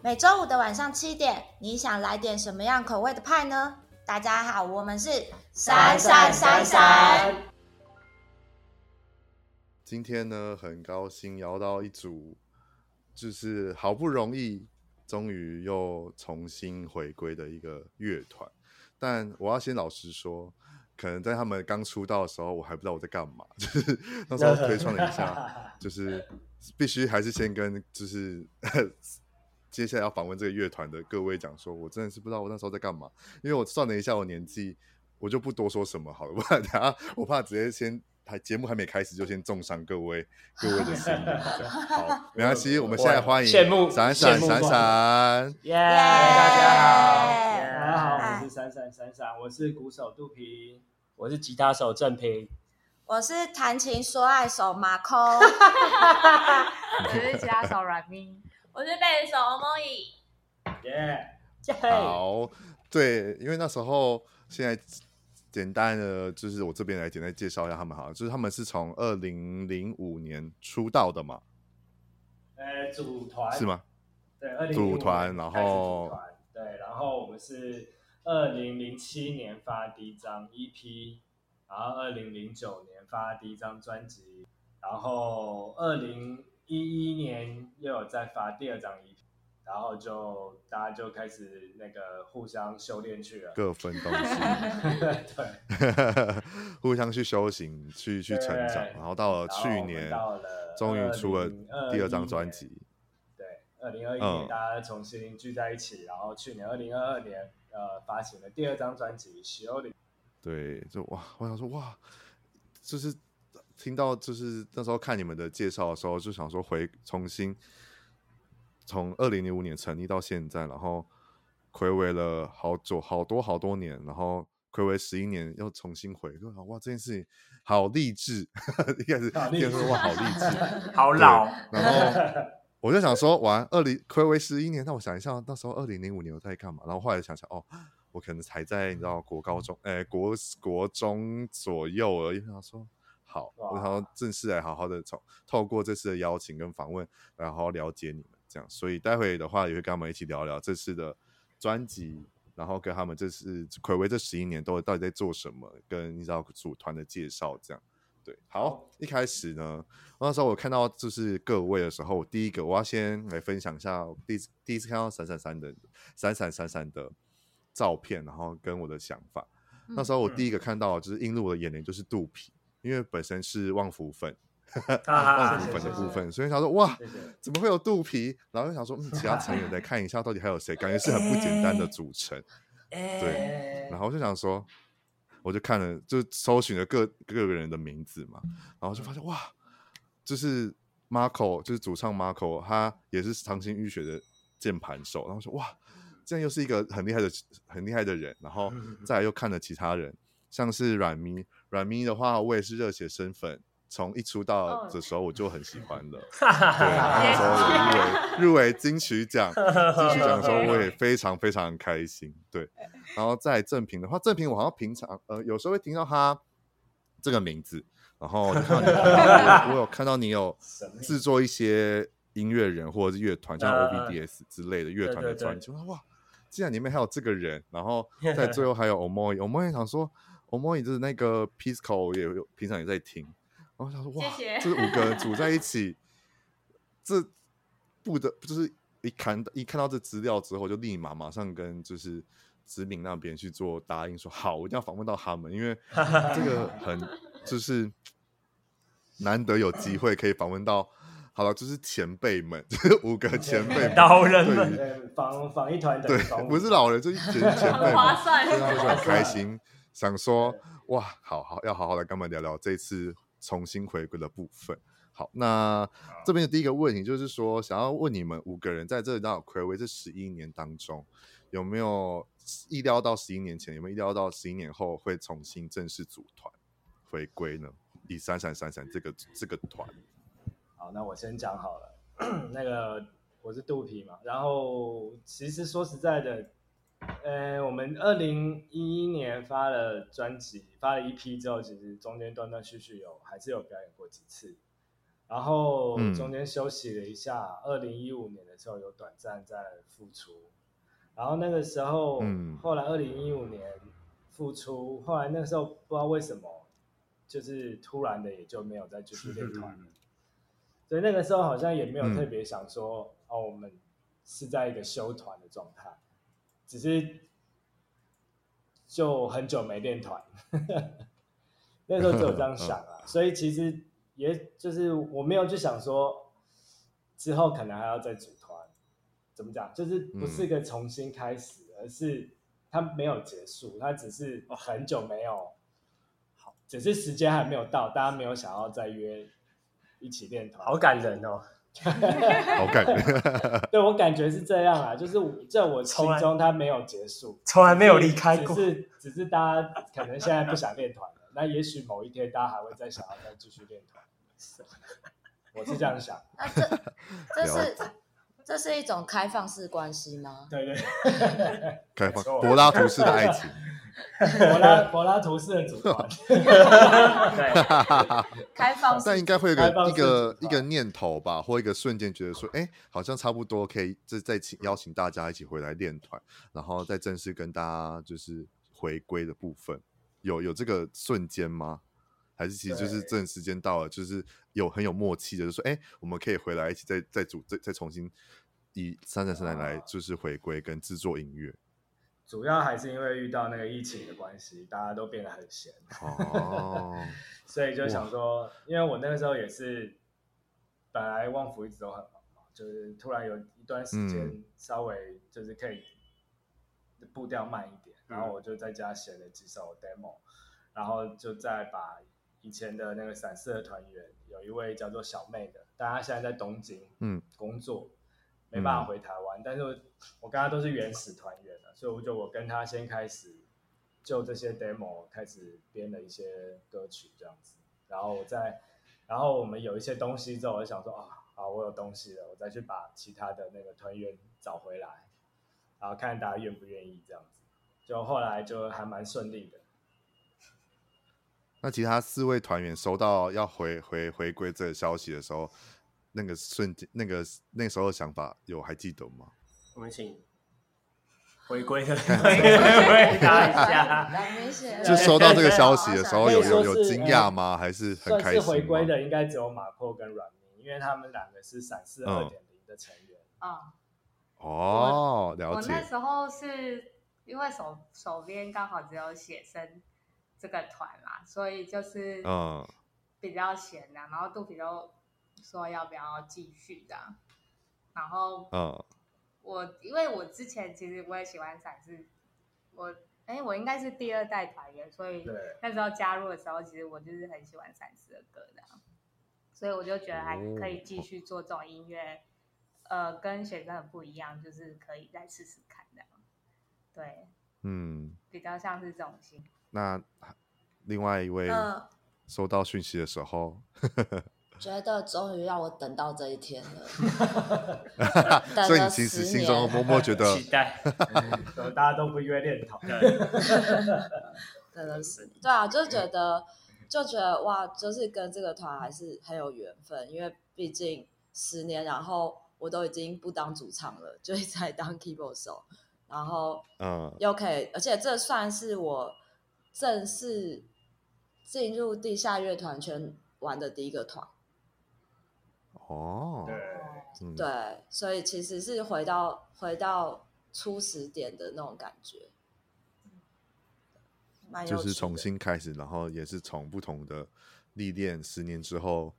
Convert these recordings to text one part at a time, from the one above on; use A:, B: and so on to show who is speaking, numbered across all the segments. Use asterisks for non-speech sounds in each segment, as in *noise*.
A: 每周五的晚上七点，你想来点什么样口味的派呢？大家好，我们是闪闪闪闪。
B: 今天呢，很高兴邀到一组，就是好不容易，终于又重新回归的一个乐团。但我要先老实说，可能在他们刚出道的时候，我还不知道我在干嘛，就 *laughs* 是那时候推创了一下，就是必须还是先跟就是。接下来要访问这个乐团的各位讲说，我真的是不知道我那时候在干嘛，因为我算了一下我年纪，我就不多说什么好了，*laughs* 不然等下我怕直接先还节目还没开始就先重伤各位各位的心。好，没关系，我们现在欢迎闪闪闪闪，
C: 耶！大家好，大家好，我是闪闪闪闪，我是鼓手杜平，我是吉他手郑平，
A: 我是弹琴说爱手马空，*laughs*
D: 我是吉他手软咪。我是贝斯手欧梦怡，
C: 耶！
B: 好，对，因为那时候现在简单的就是我这边来简单介绍一下他们，好，就是他们是从二零零五年出道的嘛，
C: 呃，组团
B: 是吗？
C: 对，二零
B: 组团，然后
C: 对，然后我们是二零零七年发第一张 EP，然后二零零九年发第一张专辑，然后二零。一一年又有再发第二张 EP，然后就大家就开始那个互相修炼去了，
B: 各分东西，*laughs*
C: 对，*laughs*
B: 互相去修行，去去成长，然后到了去年，终于出了第二张专辑，
C: 对，二零二一年大家重新聚在一起，嗯、然后去年二零二二年呃发行了第二张专辑《修炼》，
B: 对，就哇，我想说哇，就是。听到就是那时候看你们的介绍的时候，就想说回重新从二零零五年成立到现在，然后睽违了好久好多好多年，然后睽违十一年又重新回归，哇，这件事情好励志，*laughs* 一开始听说哇好励志，*laughs*
C: 好老，
B: 然后 *laughs* 我就想说，完二零睽违十一年，那我想一下那时候二零零五年我在干嘛？然后后来想想，哦，我可能才在你知道国高中，哎，国国中左右而已，想说。好，然后正式来好好的从透过这次的邀请跟访问，然后好好了解你们这样，所以待会的话也会跟他们一起聊聊这次的专辑，然后跟他们这次睽违这十一年都到底在做什么，跟你知道组团的介绍这样。对，好，一开始呢，那时候我看到就是各位的时候，第一个我要先来分享一下第一次第一次看到闪闪闪的闪闪闪闪的照片，然后跟我的想法。嗯、那时候我第一个看到就是映入我的眼帘就是肚皮。因为本身是旺福粉，*laughs* 旺福粉的部分，啊、所以想说哇，怎么会有肚皮？然后就想说，嗯，其他成员再看一下，到底还有谁？感觉是很不简单的组成，欸、对。然后就想说，我就看了，就搜寻了各各个人的名字嘛，然后就发现哇，就是 Marco，就是主唱 Marco，他也是长青浴血的键盘手。然后说哇，这样又是一个很厉害的很厉害的人。然后再来又看了其他人，像是软咪。软咪的话，我也是热血生粉，从一出道的时候我就很喜欢了。对，那时候入围入围金曲奖，金曲奖的时候我也非常非常开心。对，然后在正平的话，正平我好像平常呃有时候会听到他这个名字，然后就看到你我，我有看到你有制作一些音乐人或者是乐团，像 OBDS 之类的乐团的专辑。哇，竟然里面还有这个人，然后 *laughs* 在最后还有 Omoy，Omoy 想说。我摸你的那个 Pisco 也有，平常也在听，然后想说哇，谢谢这五个人 *laughs* 组在一起，这不得就是一看一看到这资料之后，就立马马上跟就是知名那边去做答应，说好，我一定要访问到他们，因为这个 *laughs* 很就是难得有机会可以访问到，好了，就是前辈们，就是五个前辈们，
C: 老人们访访一团，
B: 对，不是老人，就一群前辈们，非常非常开心。*laughs* 想说哇，好好要好好来跟我们聊聊这次重新回归的部分。好，那这边的第一个问题就是说，想要问你们五个人在这里到睽违这十一年当中，有没有意料到十一年前，有没有意料到十一年后会重新正式组团回归呢？以闪闪闪闪这个这个团，
C: 好，那我先讲好了。*clears throat* 那个我是肚皮嘛，然后其实说实在的。呃，我们二零一一年发了专辑，发了一批之后，其实中间断断续续有还是有表演过几次。然后中间休息了一下，二零一五年的时候有短暂在复出，然后那个时候，嗯、后来二零一五年复出，后来那个时候不知道为什么，就是突然的也就没有再继续练团。了，所以那个时候好像也没有特别想说，嗯、哦，我们是在一个休团的状态，只是就很久没练团。*laughs* 那时候只有这样想啊，所以其实也就是我没有去想说之后可能还要再组团，怎么讲？就是不是一个重新开始，嗯、而是它没有结束，它只是很久没有，好，只是时间还没有到，大家没有想要再约一起练团，
E: 好感人哦，
B: 好感觉，*laughs*
C: 对我感觉是这样啊，就是在我心中它没有结束，
E: 从来没有离开过，
C: 只是只是大家可能现在不想练团。*laughs* 那也许某一天，大家还会再想要再继续练团，*laughs* 我是这样想。
A: 那这这是这是一种开放式关系吗？
C: 对对，*laughs*
B: 开放柏拉图式的爱情，
C: 柏拉柏拉图式的组团，
A: 开放式。
B: 但应该会有个一个一个念头吧，或一个瞬间觉得说，哎，好像差不多可以再再请邀请大家一起回来练团，然后再正式跟大家就是回归的部分。有有这个瞬间吗？还是其实就是这时间到了，就是有很有默契的，就说，哎，我们可以回来一起再再组再再重新以三三三来来就是回归跟制作音乐。
C: 主要还是因为遇到那个疫情的关系，大家都变得很闲哦，*laughs* 所以就想说，因为我那个时候也是本来旺福一直都很忙嘛，就是突然有一段时间稍微就是可以步调慢一点。然后我就在家写了几首 demo，然后就再把以前的那个闪四的团员，有一位叫做小妹的，大家现在在东京嗯工作，嗯、没办法回台湾，嗯、但是我跟他都是原始团员了，所以我就我跟她先开始就这些 demo 开始编了一些歌曲这样子，然后我再，然后我们有一些东西之后，我就想说啊，好，我有东西了，我再去把其他的那个团员找回来，然后看大家愿不愿意这样子。就后来就还蛮顺利的。
B: 那其他四位团员收到要回回回归这个消息的时候，那个瞬间，那个那个时候的想法有还记得吗？
E: 我们请回归的 *laughs* 回答一下。
B: 就收到这个消息的时候，有有有惊讶吗？还是很开心？
C: 回归的应该只有马克跟阮明，因为他们两个是闪四二点零的成员。
D: 啊。
B: 哦，了解。
D: 我那时候是。因为手手边刚好只有写生这个团啦，所以就是比较闲的，然后肚皮都说要不要继续的，然后我因为我之前其实我也喜欢闪四，我哎我应该是第二代团员，所以那时候加入的时候，其实我就是很喜欢闪四的歌的，所以我就觉得还可以继续做这种音乐，呃，跟学生很不一样，就是可以再试试看的。对，嗯，比较像是这种型。
B: 那另外一位收到讯息的时候，
A: 呃、觉得终于让我等到这一天了。*laughs*
B: 所以你其实心中默默觉得
E: 期待，*laughs*
C: 嗯、大家都不约练团。*laughs*
A: 真的是，对啊，就觉得就觉得哇，就是跟这个团还是很有缘分，因为毕竟十年，然后我都已经不当主唱了，就一直在当 keyboard 手。然后，嗯，又可以，而且这算是我正式进入地下乐团圈玩的第一个团。
B: 哦，
C: 对，
A: 对，所以其实是回到回到初始点的那种感觉，
B: 就是重新开始，然后也是从不同的历练，十年之后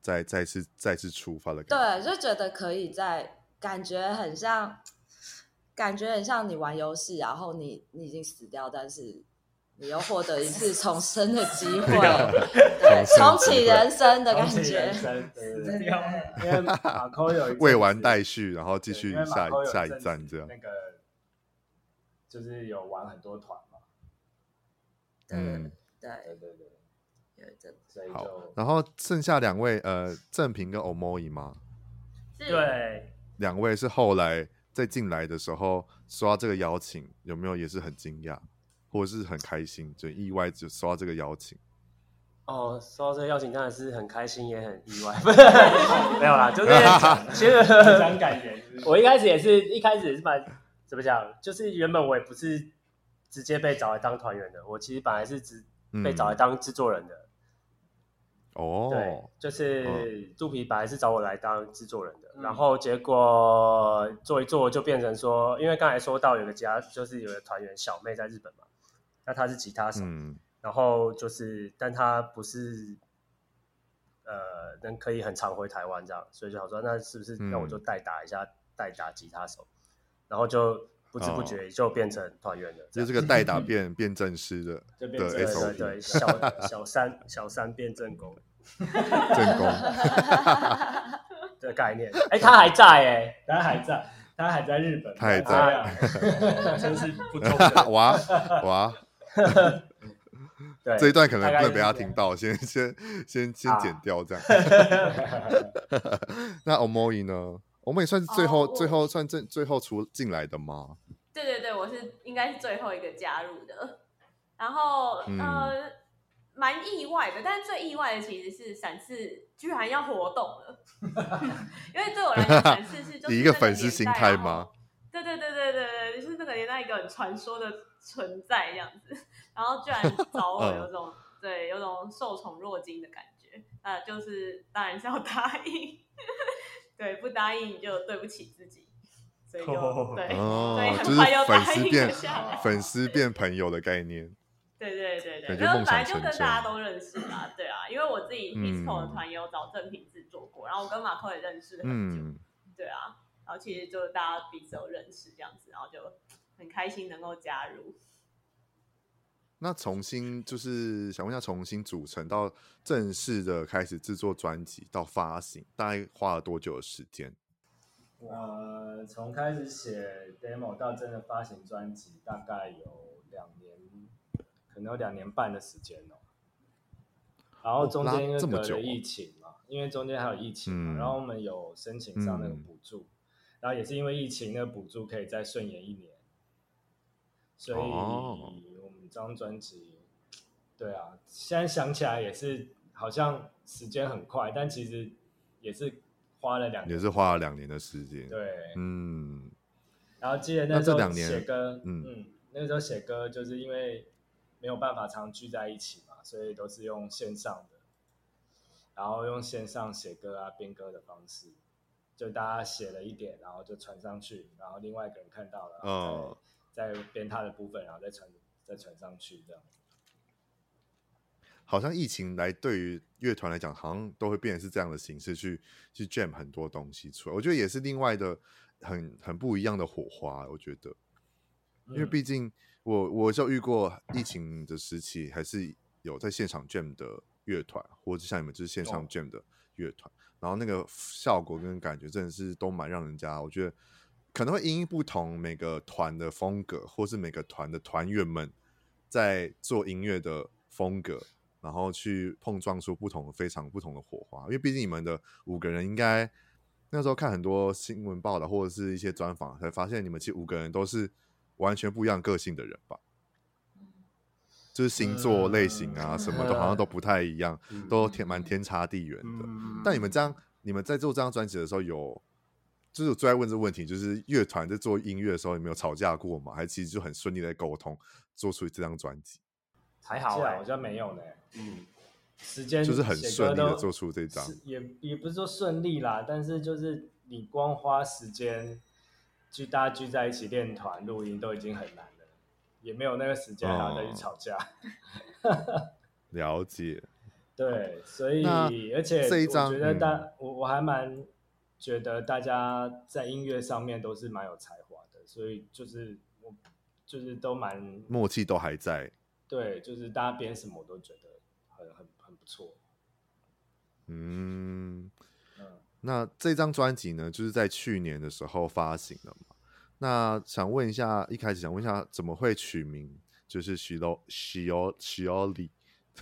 B: 再再次再次出发的感觉。
A: 对，就觉得可以在感觉很像。感觉很像你玩游戏，然后你你已经死掉，但是你又获得一次重生的机会，*laughs* 对，重启人生的感觉。
C: 因为马扣有
B: 未完待续，然后继续下一下一站这样。
C: 那个就是有玩很多团嘛。
A: 嗯，对
C: 对对对，有
B: 好。然后剩下两位，呃，正平跟 Omoi 吗？
E: 对，
B: 两位是后来。再进来的时候收到这个邀请，有没有也是很惊讶，或者是很开心，就意外就收到这个邀请？
E: 哦，收到这个邀请当然是很开心，也很意外。*laughs* 没有啦，就是其实 *laughs*
C: 很感人。*laughs*
E: 我一开始也是一开始也是蛮怎么讲，就是原本我也不是直接被找来当团员的，我其实本来是只被找来当制作人的。
B: 哦、嗯，
E: 对，就是肚皮本来是找我来当制作人的，嗯、然后结果做一做就变成说，因为刚才说到有个家，就是有个团员小妹在日本嘛，那他是吉他手。嗯。然后就是，但他不是，呃，能可以很常回台湾这样，所以就想说，那是不是那我就代打一下，嗯、代打吉他手，然后就不知不觉就变成团员了，哦、
B: 就这个代打。*laughs* 变变正式的，
E: 就变成对对对，小小三小三变正宫，*laughs*
B: 正宫
E: 的 *laughs* 概念，哎，他还在哎，
C: 他还在，他还在日本，
B: 他还在，
C: 真是不错，
B: 哇 *laughs* 哇。这一段可能不能被他听到，先 *laughs* 先先先剪掉这样。*laughs* 那 Omoi 呢？Omoi 算是最后、oh, 最后算最最后出进来的吗？
F: 对对对，我是应该是最后一个加入的。然后、嗯、呃，蛮意外的，但是最意外的其实是闪四居然要活动了，因为对我来讲，闪四是就是
B: 一个粉丝心态吗？
F: 对对对对对对，就是那个年代一个很传说的存在这样子。然后居然找我，有种、嗯、对，有种受宠若惊的感觉。呃，就是当然是要答应，*laughs* 对，不答应你就对不起自己，所以就、哦、对，哦、所以很快又答应了下来。
B: 粉丝变朋友的概念。
F: 对对对对，然后本来就跟大家都认识啦，对啊，因为我自己 Disco 的团有找正品制作过，嗯、然后我跟马克也认识很久，嗯、对啊，然后其实就大家彼此都认识这样子，然后就很开心能够加入。
B: 那重新就是想问一下，重新组成到正式的开始制作专辑到发行，大概花了多久的时间？
C: 呃，从开始写 demo 到真的发行专辑，大概有两年，可能有两年半的时间哦。然后中间因为隔了疫情嘛，因为中间还有疫情嘛，嗯、然后我们有申请上那个补助，嗯、然后也是因为疫情，那个补助可以再顺延一年，所以。我们这张专辑，对啊，现在想起来也是好像时间很快，但其实也是花了两年，
B: 也是花了两年的时间。
C: 对，
B: 嗯。
C: 然后记得那时候写歌，嗯嗯，那时候写歌就是因为没有办法常聚在一起嘛，所以都是用线上的，然后用线上写歌啊、编歌的方式，就大家写了一点，然后就传上去，然后另外一个人看到了，哦，再编他的部分，然后再传。再传上去，这样
B: 好像疫情来对于乐团来讲，好像都会变成是这样的形式去去 jam 很多东西出来。我觉得也是另外的很很不一样的火花。我觉得，因为毕竟我我就遇过疫情的时期，还是有在现场 jam 的乐团，或者像你们就是线上 jam 的乐团，然后那个效果跟感觉真的是都蛮让人家，我觉得。可能会因不同每个团的风格，或是每个团的团员们在做音乐的风格，然后去碰撞出不同非常不同的火花。因为毕竟你们的五个人，应该那时候看很多新闻报道或者是一些专访，才发现你们其实五个人都是完全不一样个性的人吧？就是星座类型啊，什么都好像都不太一样，都天蛮天差地远的。但你们这样，你们在做这张专辑的时候有？就是我最爱问这个问题，就是乐团在做音乐的时候有没有吵架过吗？还是其实就很顺利的沟通，做出这张专辑？
C: 还好哎，好像没有呢。嗯，时间
B: 就是很顺利的做出这张，
C: 也也不是说顺利啦，但是就是你光花时间聚大家聚在一起练团录音都已经很难了，也没有那个时间然后再去吵架。
B: 哦、了解。*laughs*
C: 对，所以而且这一张我觉得大、嗯、我我还蛮。觉得大家在音乐上面都是蛮有才华的，所以就是我就是都蛮
B: 默契都还在。
C: 对，就是大家编什么我都觉得很很很不错。
B: 嗯，嗯，那这张专辑呢，就是在去年的时候发行的嘛。那想问一下，一开始想问一下，怎么会取名就是许多许奥许奥里？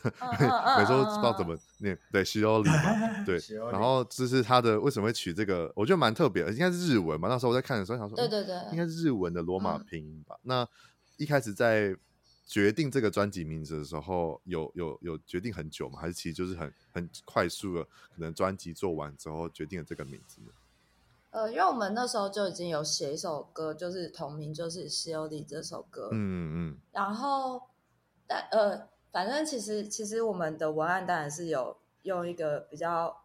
B: *laughs* 每周不知道怎么念，对，西欧里嘛，*laughs* 对，然后就是他的为什么会取这个？我觉得蛮特别的，应该是日文嘛。那时候我在看的时候想说，
A: 对对对，
B: 应该是日文的罗马拼音吧。那一开始在决定这个专辑名字的时候，有有有决定很久吗？还是其实就是很很快速的，可能专辑做完之后决定了这个名字呢？
A: 呃，因为我们那时候就已经有写一首歌，就是同名，就是《西欧里》这首歌。
B: 嗯嗯。
A: 然后，但呃，反正其实其实我们的文案当然是有用一个比较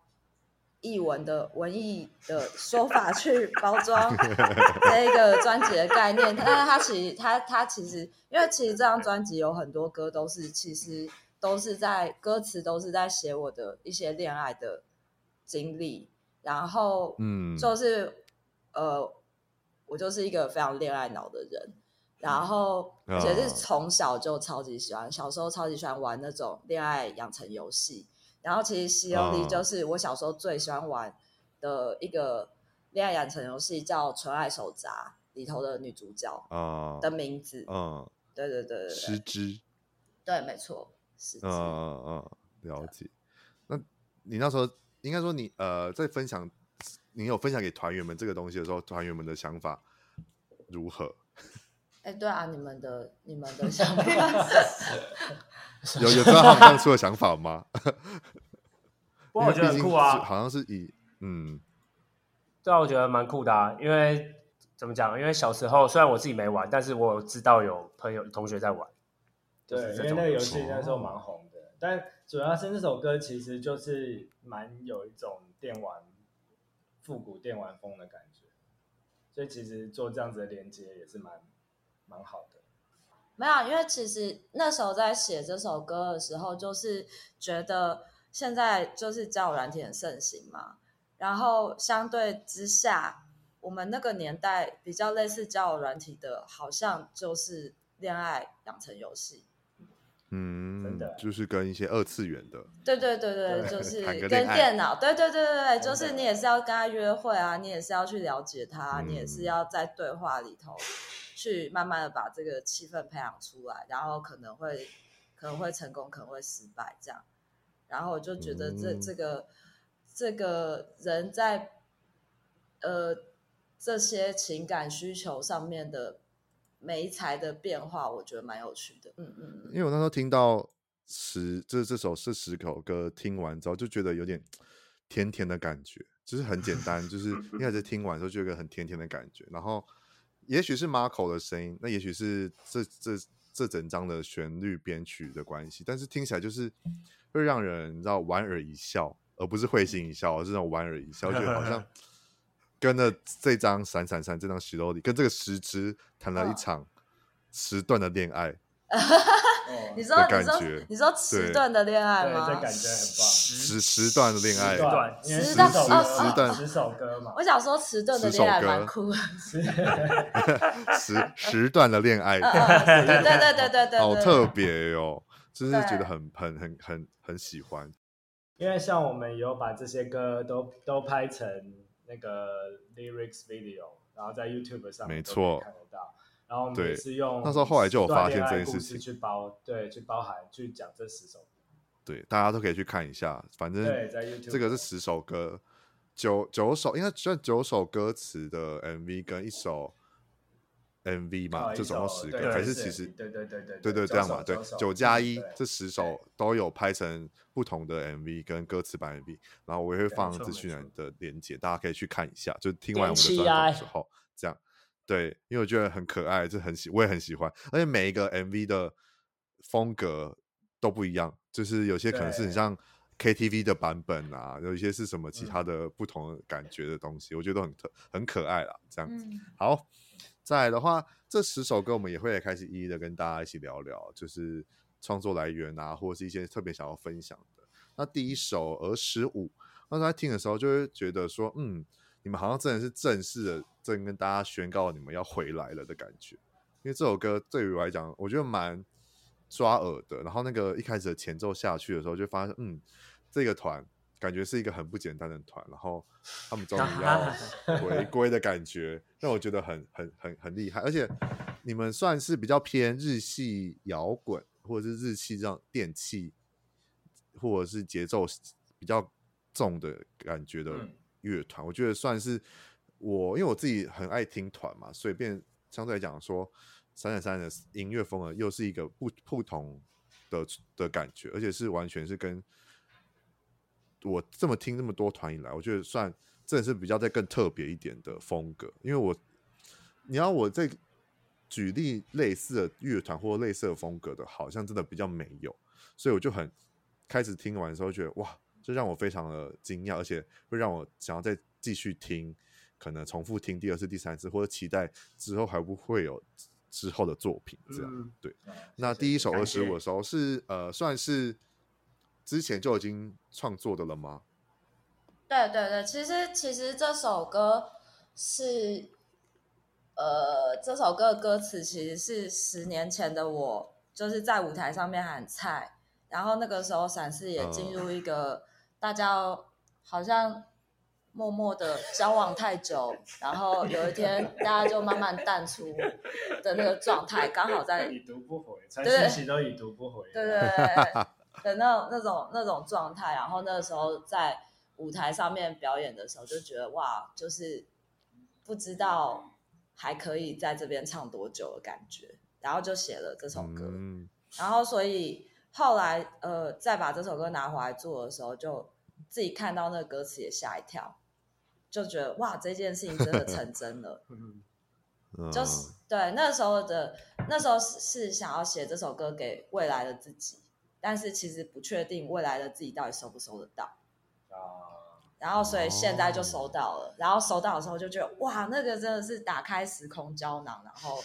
A: 译文的文艺的说法去包装 *laughs* 这个专辑的概念，但是它其实它它其实，因为其实这张专辑有很多歌都是其实都是在歌词都是在写我的一些恋爱的经历。然后，嗯，就是，呃，我就是一个非常恋爱脑的人，然后而且是从小就超级喜欢，小时候超级喜欢玩那种恋爱养成游戏。然后其实《COD》就是我小时候最喜欢玩的一个恋爱养成游戏，叫《纯爱手札》里头的女主角的名字。嗯，对对对对，
B: 诗织。
A: 对，没错，诗织。
B: 嗯嗯嗯，了解。那你那时候？应该说你呃，在分享你有分享给团员们这个东西的时候，团员们的想法如何？
A: 哎，对啊，你们的你们的 *laughs* 想法 *laughs*
B: 有有知道他们当初的想法吗？
E: 我觉得很酷啊，
B: 好像是以嗯，
E: 对啊，我觉得蛮酷的啊，因为怎么讲？因为小时候虽然我自己没玩，但是我知道有朋友同学在玩。
C: 对，因为那个游戏那时候蛮红的，哦、但主要是那首歌其实就是。蛮有一种电玩复古电玩风的感觉，所以其实做这样子的连接也是蛮蛮好的。
A: 没有，因为其实那时候在写这首歌的时候，就是觉得现在就是交友软体很盛行嘛，然后相对之下，我们那个年代比较类似交友软体的，好像就是恋爱养成游戏。
B: 嗯，真的就是跟一些二次元的，
A: 对对对对，就 *laughs* 是跟电脑，对对对对对，就是你也是要跟他约会啊，你也是要去了解他，你也是要在对话里头去慢慢的把这个气氛培养出来，然后可能会可能会成功，可能会失败这样，然后我就觉得这这个这个人在呃这些情感需求上面的。媒材的变化，我觉得蛮有趣的。嗯嗯，
B: 因为我那时候听到十，这这首是十首歌，听完之后就觉得有点甜甜的感觉，就是很简单，就是 *laughs* 一开始听完之后就有个很甜甜的感觉。然后也许是 Marco 的声音，那也许是这这这整张的旋律编曲的关系，但是听起来就是会让人你知道莞尔一笑，而不是会心一笑，而是那种莞尔一笑，就好像。*laughs* 跟着这张闪闪闪这张石头里，跟这个石之谈了一场时断的恋爱。*laughs*
A: 你说你说你说迟段的恋爱吗？
C: 这感觉很棒。
B: 迟迟断的恋爱，
A: 迟断哦，
C: 迟断十首歌嘛。
A: 我想说迟 *laughs* 段的恋爱蛮酷。
B: 迟迟断的恋爱，
A: 对对对对对，
B: 好特别哟，就是觉得很很很很很喜欢。
C: 因为像我们有把这些歌都都拍成。那个 lyrics video，然后在 YouTube 上面都可以看得到。然后我们也是用
B: 那时候后来就有发现这件事情
C: 去包，对，去包含去讲这十首歌。
B: 对，大家都可以去看一下。反正这个是十首歌，九九首应该算九首歌词的 MV 跟一首 MV 嘛，就总共十个。还是其实
C: 对对对对
B: 对对这样嘛？对，九加一这十首都有拍成。不同的 MV 跟歌词版 MV，然后我也会放资讯栏的链接，大家可以去看一下。就听完我们的专辑之后，这样对，因为我觉得很可爱，就很喜，我也很喜欢。而且每一个 MV 的风格都不一样，就是有些可能是很像 KTV 的版本啊，有一些是什么其他的不同的感觉的东西，我觉得都很特很可爱啦。这样子，好，再来的话，这十首歌我们也会开始一一的跟大家一起聊聊，就是。创作来源啊，或者是一些特别想要分享的。那第一首《儿时舞》，那时候在听的时候，就会觉得说，嗯，你们好像真的是正式的，正跟大家宣告你们要回来了的感觉。因为这首歌对于我来讲，我觉得蛮抓耳的。然后那个一开始的前奏下去的时候，就发现，嗯，这个团感觉是一个很不简单的团。然后他们终于要回归的感觉，让我觉得很很很很厉害。而且你们算是比较偏日系摇滚。或者是日系这样电器，或者是节奏比较重的感觉的乐团，嗯、我觉得算是我，因为我自己很爱听团嘛，所以变相对来讲说，闪闪闪的音乐风格又是一个不不同的的感觉，而且是完全是跟我这么听这么多团以来，我觉得算真的是比较再更特别一点的风格。因为我你要我再举例类似的乐团或类似的风格的，好像真的比较没有，所以我就很开始听完的时候觉得哇，这让我非常的惊讶，而且会让我想要再继续听。可能重复听第二次、第三次，或者期待之后还不会有之后的作品，这样、嗯、对。那第一首二十五的时候是呃，算是之前就已经创作的了吗？
A: 对对对，其实其实这首歌是呃，这首歌的歌词其实是十年前的我，就是在舞台上面喊菜，然后那个时候闪四也进入一个大家好像。默默的交往太久，然后有一天大家就慢慢淡出的那个状态，刚好在
C: 已读不回，传讯息都已读不回，
A: 对对对，*laughs* 的那那种那种状态。然后那个时候在舞台上面表演的时候，就觉得哇，就是不知道还可以在这边唱多久的感觉，然后就写了这首歌。嗯、然后所以后来呃，再把这首歌拿回来做的时候，就自己看到那个歌词也吓一跳。就觉得哇，这件事情真的成真了，*laughs* 就是对那时候的那时候是是想要写这首歌给未来的自己，但是其实不确定未来的自己到底收不收得到，然后所以现在就收到了，然后收到的时候就觉得哇，那个真的是打开时空胶囊，然后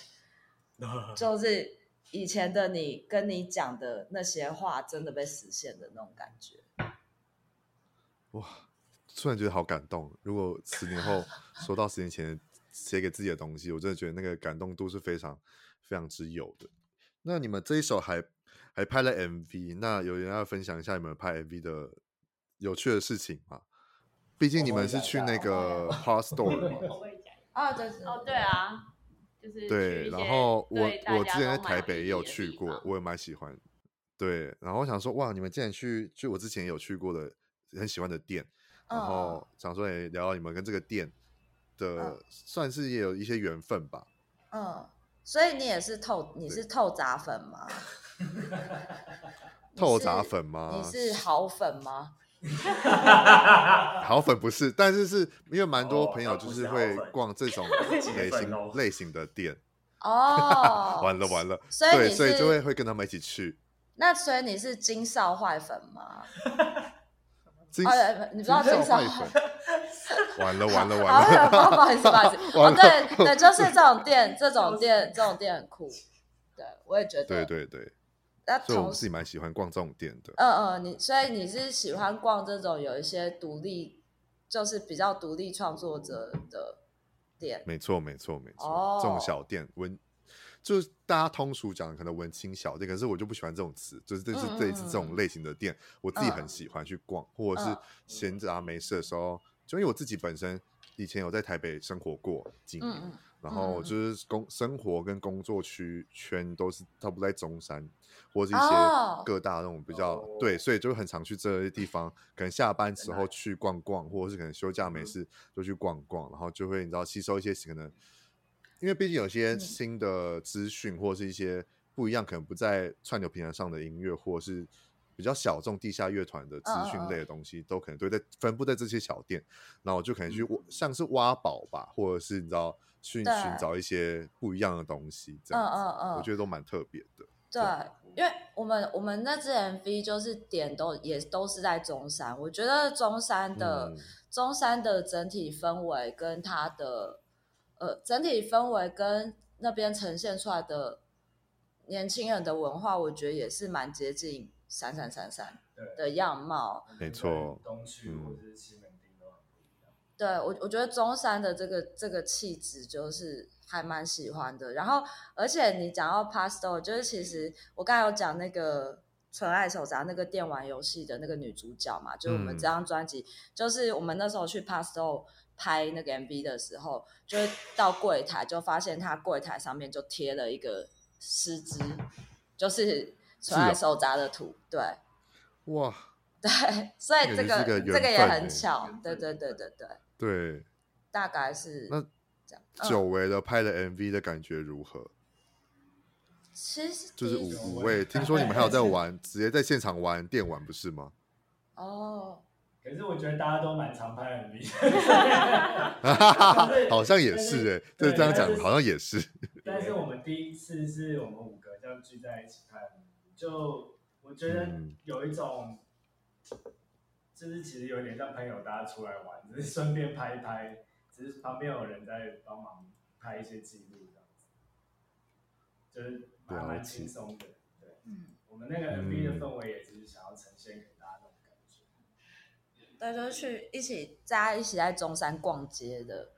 A: *laughs* 就是以前的你跟你讲的那些话真的被实现的那种感觉，
B: 哇。突然觉得好感动。如果十年后收到十年前写给自己的东西，我真的觉得那个感动度是非常非常之有的。那你们这一首还还拍了 MV，那有人要分享一下你们拍 MV 的有趣的事情吗？毕竟你们是去那个 Heart Store 嘛。
F: 哦，就是哦，对啊，就是
B: 对。然后我我之前在台北也有去过，我也蛮喜欢。对，然后我想说，哇，你们竟然去就我之前有去过的很喜欢的店。然后想说，也聊聊你们跟这个店的，嗯、算是也有一些缘分吧。
A: 嗯，所以你也是透，你是透砸粉吗？*laughs*
B: 透砸粉吗？
A: 你是好粉吗？*laughs*
B: 好粉不是，但是是因为蛮多朋友就是会逛这种 *laughs* 类型类型的店。
A: 哦，
B: 完了完了，
A: 所以
B: 对，所以就会会跟他们一起去。
A: 那所以你是金少坏粉吗？
B: 哦，
A: 你不知道金少坏？
B: 完了完了完了！
A: 不好意思不好意思。*laughs* 哦，对对，就是这种店，这种店，这种店很酷。对，我也觉得。
B: 对对对。
A: 那
B: 所以我自己蛮喜欢逛这种店的。
A: 嗯嗯，你所以你是喜欢逛这种有一些独立，就是比较独立创作者的店。
B: 没错没错没错。哦。这种小店文。就是大家通俗讲可能文青小店，可是我就不喜欢这种词，就是这是这一次这种类型的店，嗯、我自己很喜欢去逛，嗯、或者是闲着啊没事的时候，就因为我自己本身以前有在台北生活过几年，嗯、然后就是工生活跟工作区圈都是差不多在中山，或者是一些各大那种比较、哦、对，所以就很常去这些地方，可能下班时候去逛逛，或者是可能休假没事就去逛逛，然后就会你知道吸收一些可能。因为毕竟有些新的资讯，或者是一些不一样，可能不在串流平台上的音乐，或者是比较小众地下乐团的资讯类的东西，都可能都在分布在这些小店。然后我就可能去像是挖宝吧，或者是你知道去寻找一些不一样的东西，这样嗯嗯，我觉得都蛮特别的。
A: 对，因为我们我们那支 MV 就是点都也都是在中山，我觉得中山的中山的整体氛围跟它的。呃，整体氛围跟那边呈现出来的年轻人的文化，我觉得也是蛮接近闪闪闪闪的样貌。
B: 没错，
C: 东区或者是西门町都很不一样。
A: 对我，我觉得中山的这个这个气质就是还蛮喜欢的。然后，而且你讲到 Pastel，就是其实我刚才有讲那个纯爱手札那个电玩游戏的那个女主角嘛，就是我们这张专辑，嗯、就是我们那时候去 Pastel。拍那个 MV 的时候，就到柜台就发现他柜台上面就贴了一个诗词，就是纯爱手札的图。对，
B: 哇，*laughs*
A: 对，所以这个这个也很巧，对对对对对。
B: 对，
A: 大概是
B: 那久违的拍的 MV 的感觉如何？
A: 其实
B: 就是五五位，听说你们还有在玩，*laughs* 直接在现场玩电玩，不是吗？
A: 哦，
C: 可是我觉得大家都蛮常拍 MV，*laughs*
B: 好像也是哎，就这样讲，好像也是。
C: 但是我们第一次是我们五个这样聚在一起拍 MV，就我觉得有一种，就是其实有点像朋友，大家出来玩，只是顺便拍一拍，只是旁边有人在帮忙拍一些记录，这样子，就是还蛮轻松的。对，嗯，我们那个 MV 的氛围也只是想要呈现给。
A: 对，就是去一起大家一起在中山逛街的，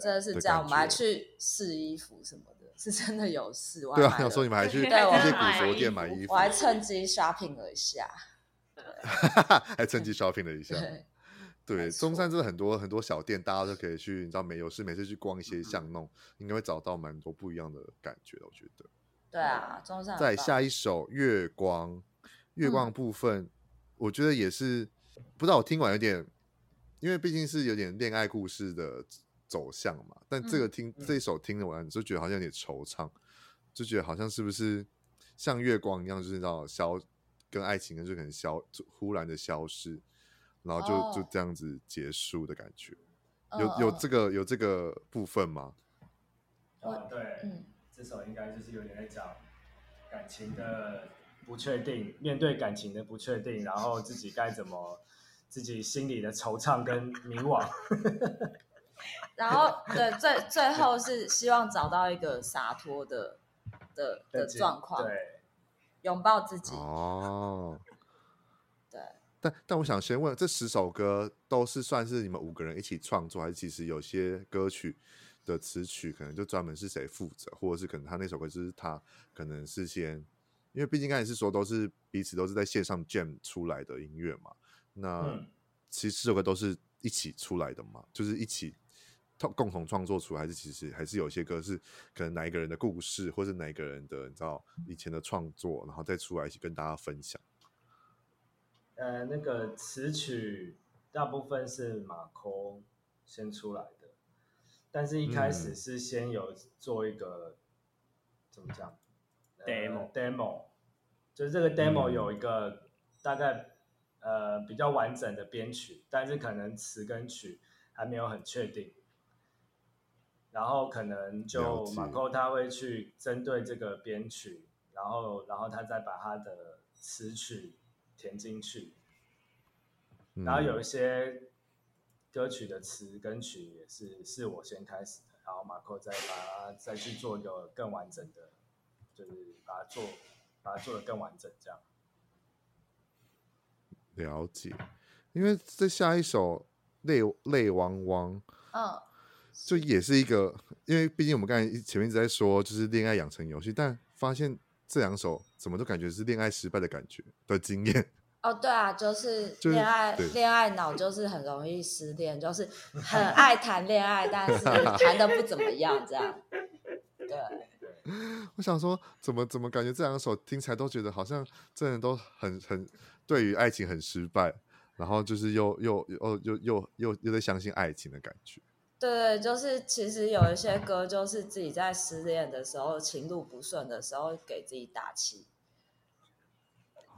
A: 真的是这样。我们还去试衣服什么的，是真的有试。
B: 对啊，有时候你们还去一些古着店买衣服，
A: 我 *laughs* 还趁机 shopping 了一下。
B: 还趁机 shopping 了一下，对，对中山真的很多很多小店，大家都可以去。你知道没有事每次去逛一些巷弄，应该会找到蛮多不一样的感觉。我觉得，
A: 对啊，中山。
B: 再下一首《月光》，月光的部分，嗯、我觉得也是不知道我听完有点，因为毕竟是有点恋爱故事的走向嘛。但这个听、嗯、这一首听完，就觉得好像有点惆怅，就觉得好像是不是像月光一样，就是那种消。跟爱情就可能消，忽然的消失，然后就、oh. 就这样子结束的感觉，有有这个有这个部分吗？
C: 哦，对，嗯，这首应该就是有点在讲感情的不确定，面对感情的不确定，然后自己该怎么，自己心里的惆怅跟迷惘，*laughs*
A: 然后对最最后是希望找到一个洒脱的的的状况，对。拥抱自己
B: 哦，
A: 对，
B: 但但我想先问，这十首歌都是算是你们五个人一起创作，还是其实有些歌曲的词曲可能就专门是谁负责，或者是可能他那首歌就是他可能是先，因为毕竟刚才是说都是彼此都是在线上 jam 出来的音乐嘛，那其实这首歌都是一起出来的嘛，就是一起。共同创作出来，还是其实还是有些歌是可能哪一个人的故事，或是哪一个人的你知道以前的创作，然后再出来一起跟大家分享。
C: 呃，那个词曲大部分是马空先出来的，但是一开始是先有做一个、嗯、怎么讲？demo。demo，就是这个 demo 有一个大概、嗯、呃比较完整的编曲，但是可能词跟曲还没有很确定。然后可能就马抠他会去针对这个编曲，然后然后他再把他的词曲填进去，然后有一些歌曲的词跟曲也是是我先开始的，然后马抠再把它再去做一个更完整的，就是把它做把它做的更完整这样。
B: 了解，因为这下一首泪泪汪汪，嗯。就也是一个，因为毕竟我们刚才前面一直在说，就是恋爱养成游戏，但发现这两首怎么都感觉是恋爱失败的感觉的经验。*laughs*
A: 哦，对啊，就是恋爱恋爱脑，就是很容易失恋，就是很爱谈恋爱，但是谈的不怎么样，这样。对，
B: 我想说，怎么怎么感觉这两首听起来都觉得好像真的都很很对于爱情很失败，然后就是又又又又又又又在相信爱情的感觉。
A: 对，就是其实有一些歌，就是自己在失恋的时候，情路不顺的时候，给自己打气。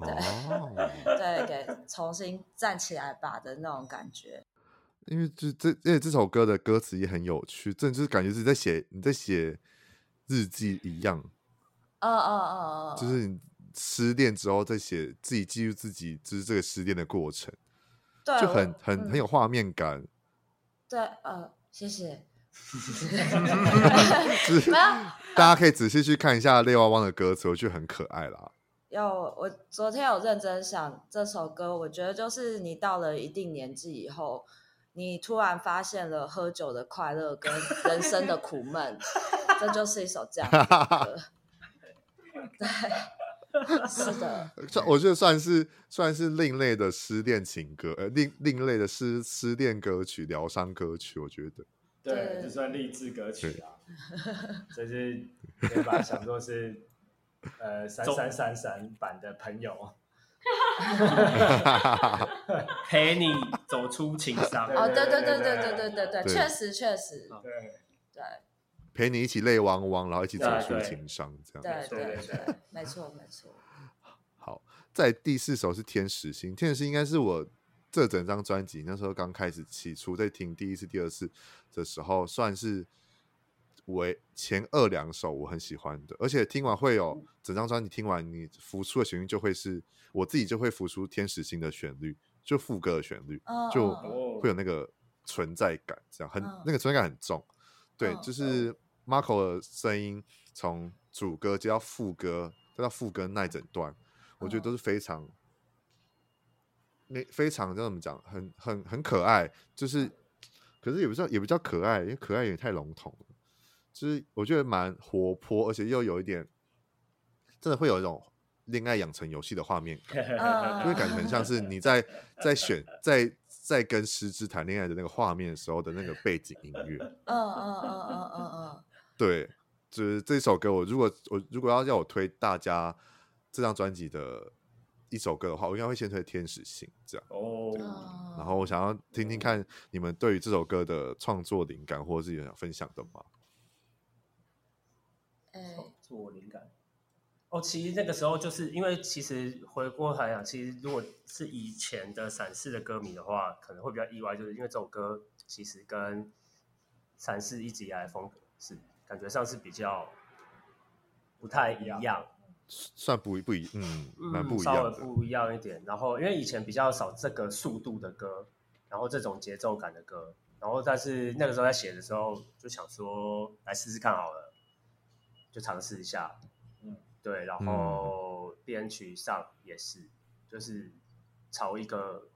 A: 对，哦、对，给重新站起来吧的那种感觉。
B: 因为这这，因为这首歌的歌词也很有趣，这就是感觉是在写你在写日记一样。
A: 哦哦哦，
B: 就是你失恋之后再写自己记录自己，就是这个失恋的过程，对，就很很、嗯、很有画面感。
A: 对，呃。谢谢。*laughs*
B: 是，大家可以仔细去看一下《泪汪汪》的歌词，我觉得很可爱啦。
A: 有，我昨天有认真想这首歌，我觉得就是你到了一定年纪以后，你突然发现了喝酒的快乐跟人生的苦闷，这就是一首这样的歌。对，是的。*laughs*
B: 算，我觉得算是算是另类的失恋情歌，呃，另另类的失失恋歌曲、疗伤歌曲，我觉得。
C: 对，这算励志歌曲啊，就是可以把它想作是呃闪闪闪闪版的朋友，*laughs*
E: 陪你走出情伤。
A: 哦，对对对对对对对对，确实确实，
C: 对对。
B: 陪你一起泪汪汪，然后一起走出情伤，这样。
A: 对对对，对，没错没错。
B: 好，在第四首是《天使心》，《天使心》应该是我这整张专辑那时候刚开始起初在听第一次、第二次的时候，算是为前二两首我很喜欢的，而且听完会有整张专辑听完，你浮出的旋律就会是我自己就会浮出《天使心》的旋律，就副歌的旋律，就会有那个存在感，这样很那个存在感很重。对，就是 Marco 的声音从主歌接到副歌，再到副歌那一整段，我觉得都是非常，那非常叫怎么讲，很很很可爱。就是，可是也不知道也不叫可爱，因为可爱有点太笼统了。就是我觉得蛮活泼，而且又有一点，真的会有一种恋爱养成游戏的画面感，就会感觉很像是你在在选在。在跟诗织谈恋爱的那个画面的时候的那个背景音乐，
A: 嗯嗯嗯嗯嗯嗯，
B: 对，就是这首歌，我如果我如果要要我推大家这张专辑的一首歌的话，我应该会先推《天使心》这样哦。然后我想要听听看你们对于这首歌的创作灵感或者是有想分享的吗？
E: 创作灵感。哦，其实那个时候就是因为，其实回过头来讲，其实如果是以前的闪世的歌迷的话，可能会比较意外，就是因为这首歌其实跟闪世一直以来的风格是感觉上是比较不太一样，
B: 算不不一，嗯，蛮不一样，
E: 稍微不一样一点。然后因为以前比较少这个速度的歌，然后这种节奏感的歌，然后但是那个时候在写的时候就想说，来试试看好了，就尝试一下。对，然后编曲上也是，嗯、就是朝一个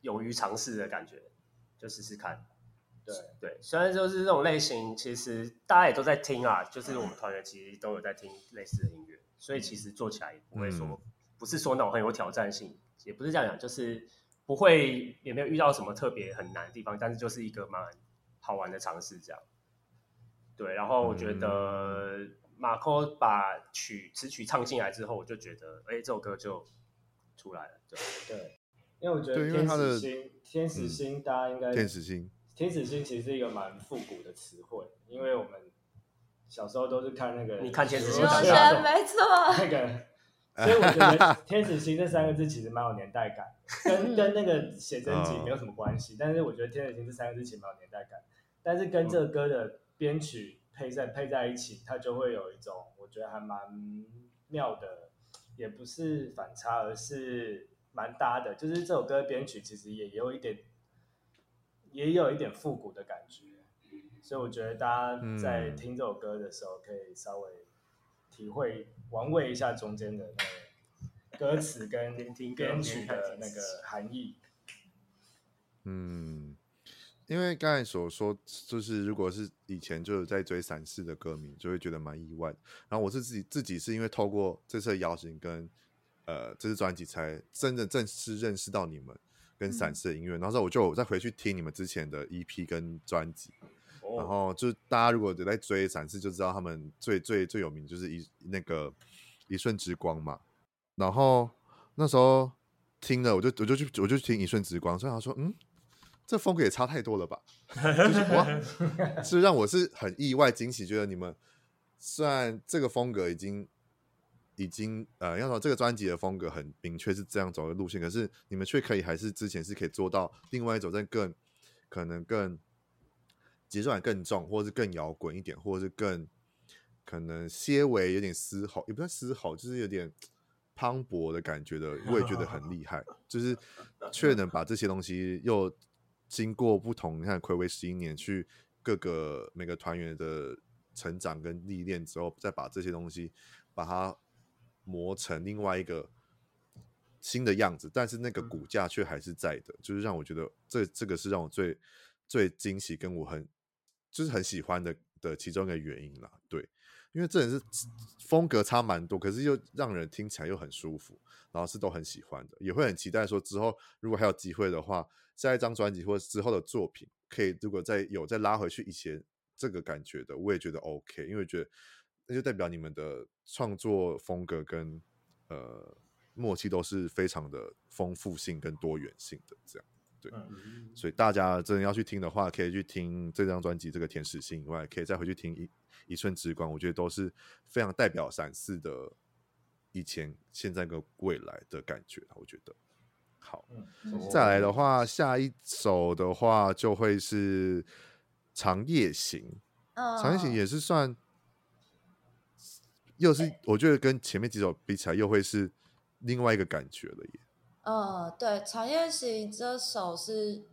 E: 勇于尝试的感觉，就试试看。对对，虽然就是这种类型，其实大家也都在听啊，就是我们团员其实都有在听类似的音乐，所以其实做起来也不会说，嗯、不是说那种很有挑战性，也不是这样讲，就是不会也没有遇到什么特别很难的地方，但是就是一个蛮好玩的尝试这样。对，然后我觉得。嗯马可把曲词曲唱进来之后，我就觉得，哎，这首歌就出来了。对
C: 对，因为我觉得天使星，天使星，大家应该
B: 天使星，
C: 天使星其实是一个蛮复古的词汇，因为我们小时候都是看那个，
E: 你看天使心，
A: 没错，
C: 那个，所以我觉得 *laughs* 天使星这三个字其实蛮有年代感，跟跟那个写真集没有什么关系，但是我觉得天使星这三个字其实蛮有年代感，但是跟这个歌的编曲。配在配在一起，它就会有一种我觉得还蛮妙的，也不是反差，而是蛮搭的。就是这首歌编曲其实也有一点，也有一点复古的感觉，所以我觉得大家在听这首歌的时候，可以稍微体会玩味一下中间的那个歌词跟编曲的那个含义。
B: 嗯。因为刚才所说，就是如果是以前就是在追闪世的歌迷，就会觉得蛮意外。然后我是自己自己是因为透过这次邀请跟呃这次专辑，才真的正式认识到你们跟闪世的音乐。嗯、然后我就再回去听你们之前的 EP 跟专辑，哦、然后就大家如果有在追闪世，就知道他们最最最有名就是一那个一瞬之光嘛。然后那时候听了，我就我就去我就去听一瞬之光，所以他说嗯。这风格也差太多了吧？*laughs* 就是哇，是让我是很意外惊喜，觉得你们虽然这个风格已经已经呃，要说这个专辑的风格很明确是这样走的路线，可是你们却可以还是之前是可以做到另外一种，在更可能更节奏感更重，或者是更摇滚一点，或者是更可能些微有点嘶吼，也不算嘶吼，就是有点磅礴的感觉的，我也觉得很厉害，就是却能把这些东西又。经过不同，你看暌违十一年，去各个每个团员的成长跟历练之后，再把这些东西把它磨成另外一个新的样子，但是那个骨架却还是在的，就是让我觉得这这个是让我最最惊喜，跟我很就是很喜欢的的其中一个原因啦。对，因为这人是风格差蛮多，可是又让人听起来又很舒服，然后是都很喜欢的，也会很期待说之后如果还有机会的话。下一张专辑或者之后的作品，可以如果再有再拉回去以前这个感觉的，我也觉得 OK，因为觉得那就代表你们的创作风格跟呃默契都是非常的丰富性跟多元性的这样，对，
C: 嗯、
B: 所以大家真的要去听的话，可以去听这张专辑这个天使心以外，可以再回去听一一寸之光，我觉得都是非常代表闪四的以前、现在跟未来的感觉，我觉得。好，
C: 嗯、
B: 再来的话，下一首的话就会是长夜行。
A: 嗯，
B: 长夜行也是算，又是我觉得跟前面几首比起来，又会是另外一个感觉了耶。
A: 嗯，对，长夜行这首是，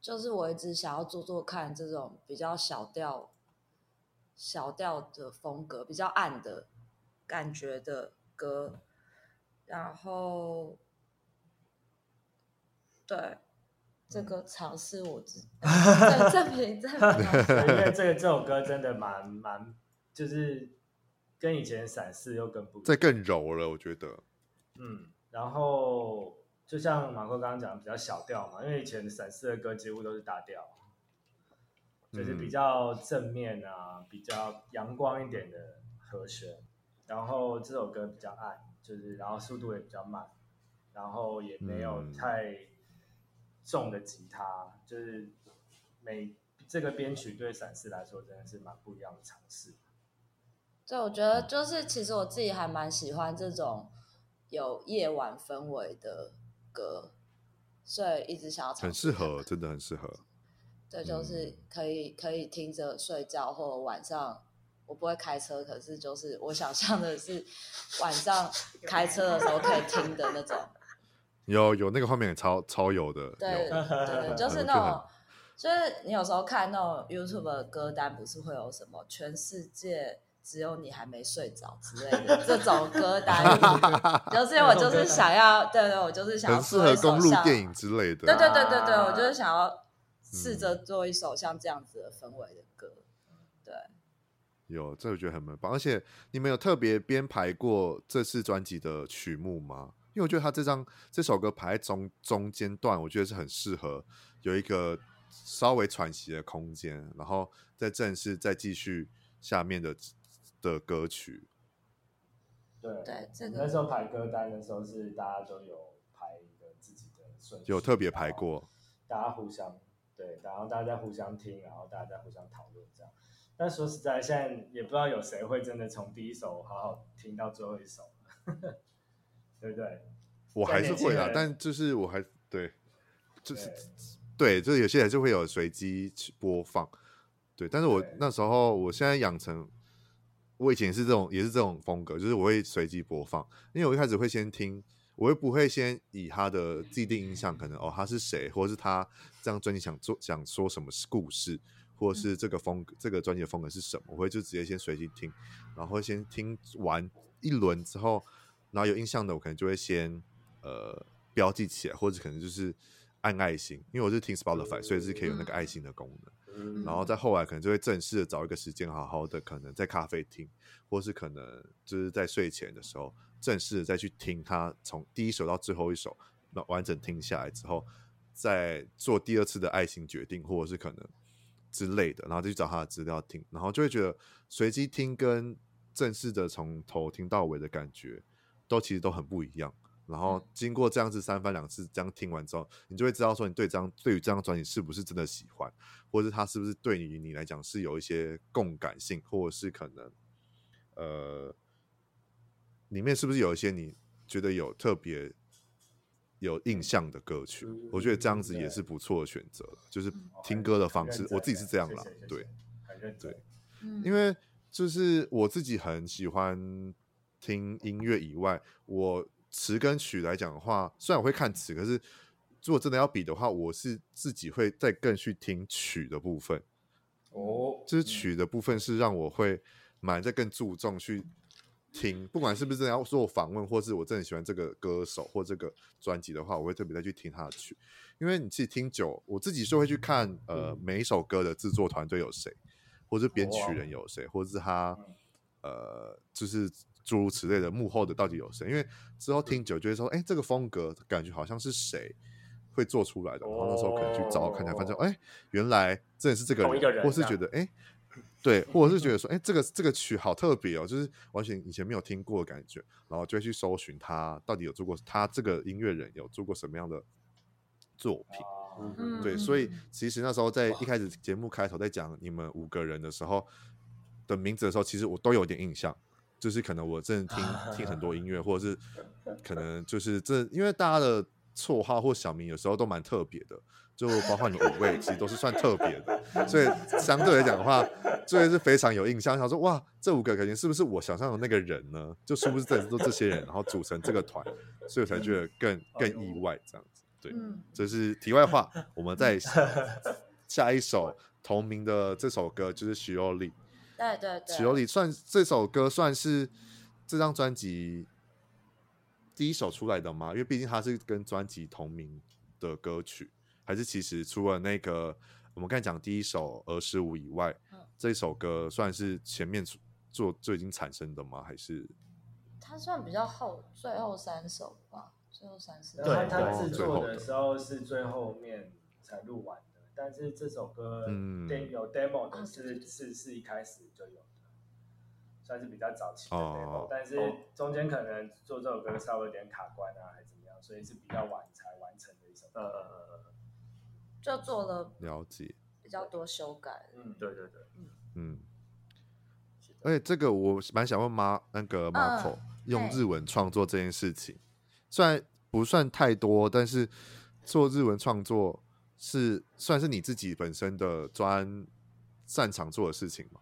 A: 就是我一直想要做做看这种比较小调、小调的风格，比较暗的感觉的歌，然后。对，这个尝试我自证证明证明，
C: 因为 *laughs* 这个这首歌真的蛮蛮，就是跟以前闪四又更不一样，
B: 这更柔了，我觉得。
C: 嗯，然后就像马克刚刚讲的，比较小调嘛，因为以前闪四的歌几乎都是大调，就是比较正面啊，嗯、比较阳光一点的和弦。然后这首歌比较暗，就是然后速度也比较慢，然后也没有太。嗯重的吉他，就是每这个编曲对闪四来说真的是蛮不一样的尝试。
A: 对，我觉得就是其实我自己还蛮喜欢这种有夜晚氛围的歌，所以一直想要尝试。
B: 很适合，真的很适合。
A: 对，就是可以可以听着睡觉，或者晚上我不会开车，可是就是我想象的是晚上开车的时候可以听的那种。
B: 有有那个画面也超超有的，
A: 对对 *laughs* 对，*laughs* 就是那种，就是你有时候看那种 YouTube 的歌单，不是会有什么“全世界只有你还没睡着”之类的这种歌单，*laughs* 就是我就是想要，对对，我就是想要做一首
B: 公路电影之类的，
A: 对对对对对，我就是想要试着做一首像这样子的氛围的歌，对。
B: 有，这我觉得很棒，而且你们有特别编排过这次专辑的曲目吗？因为我觉得他这张这首歌排在中中间段，我觉得是很适合有一个稍微喘息的空间，然后再正式再继续下面的的歌曲。
C: 对
A: 对，这个
C: 那时候排歌单的时候是大家都有排一个自己的顺序，
B: 有特别排过，
C: 大家互相对，然后大家互相听，然后大家在互相讨论这样。但说实在，现在也不知道有谁会真的从第一首好好听到最后一首。对不对？
B: 我还是会啊，但就是我还对，就是对，就是有些人就会有随机播放，对。但是我那时候，我现在养成，我以前是这种，也是这种风格，就是我会随机播放，因为我一开始会先听，我又不会先以他的既定印象，可能哦他是谁，或者是他这张专辑想做想说什么故事，或者是这个风格，这个专辑的风格是什么，我会就直接先随机听，然后先听完一轮之后。然后有印象的，我可能就会先呃标记起来，或者可能就是按爱心，因为我是听 Spotify，所以是可以有那个爱心的功能。嗯、然后在后来可能就会正式的找一个时间，好好的可能在咖啡厅，或是可能就是在睡前的时候，正式的再去听它从第一首到最后一首，那完整听下来之后，再做第二次的爱心决定，或者是可能之类的，然后就去找他的资料听，然后就会觉得随机听跟正式的从头听到尾的感觉。都其实都很不一样，然后经过这样子三番两次这样听完之后，你就会知道说你对这张对于这张专辑是不是真的喜欢，或者是他是不是对于你来讲是有一些共感性，或者是可能呃里面是不是有一些你觉得有特别有印象的歌曲？我觉得这样子也是不错的选择，就是听歌的方式，我自己是这样啦，对对，因为就是我自己很喜欢。听音乐以外，我词跟曲来讲的话，虽然我会看词，可是如果真的要比的话，我是自己会再更去听曲的部分。哦，就是曲的部分是让我会蛮在更注重去听，不管是不是真的要做访问，或是我真的喜欢这个歌手或这个专辑的话，我会特别再去听他的曲。因为你自己听久，我自己是会去看呃每一首歌的制作团队有谁，或是编曲人有谁，或者是他呃就是。诸如此类的幕后的到底有谁？因为之后听久就会说，哎、欸，这个风格感觉好像是谁会做出来的。然后那时候可能去找看看，发现，哎，原来真的是这个人，人或是觉得，哎，对，或者是觉得说，哎，这个这个曲好特别哦，就是完全以前没有听过的感觉。然后就会去搜寻他到底有做过，他这个音乐人有做过什么样的作品。
C: 嗯，
B: 对，所以其实那时候在一开始节目开头在讲你们五个人的时候的名字的时候，其实我都有点印象，就是可能我真的听听很多音乐，或者是 *laughs* 可能就是这，因为大家的绰号或小名有时候都蛮特别的。就包括你五位，其实都是算特别的，所以相对来讲的话，这位是非常有印象。想说哇，这五个肯定是不是我想象的那个人呢？就是不是这都这些人，然后组成这个团，所以我才觉得更 *laughs* 更意外这样子。对，这是题外话。我们再 *laughs* 下一首同名的这首歌就是《Shiori》。
A: 对对对，《
B: Shiori》算这首歌算是这张专辑第一首出来的吗？因为毕竟它是跟专辑同名的歌曲。还是其实除了那个我们刚才讲第一首《儿时舞》以外，嗯、这首歌算是前面做就已经产生的吗？还是
A: 它算比较后最后三首吧？最后三首。
C: 对，他制作的时候是最后面才录完的，但是这首歌嗯。有 demo 的是、啊、是是一开始就有的，算是比较早期的 demo，、哦、但是中间可能做这首歌稍微有点卡关啊，还是怎么样，所以是比较晚才完成的一首歌。呃呃呃。
A: 就做了
B: 了解。
A: 比较多修改，
C: 嗯，对对对，嗯。
B: 嗯，而且这个我蛮想问妈那个 Marco、嗯、用日文创作这件事情，虽然不算太多，但是做日文创作是算是你自己本身的专擅长做的事情吗？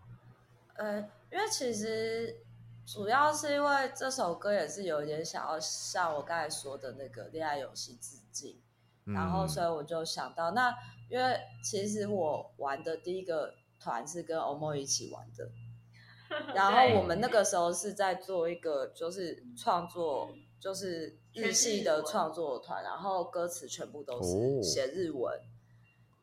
A: 呃，因为其实主要是因为这首歌也是有一点想要像我刚才说的那个恋爱游戏致敬。然后，所以我就想到，那因为其实我玩的第一个团是跟 OMO 一起玩的，*laughs* 然后我们那个时候是在做一个就是创作，就是日系的创作团，然后歌词全部都是写日文，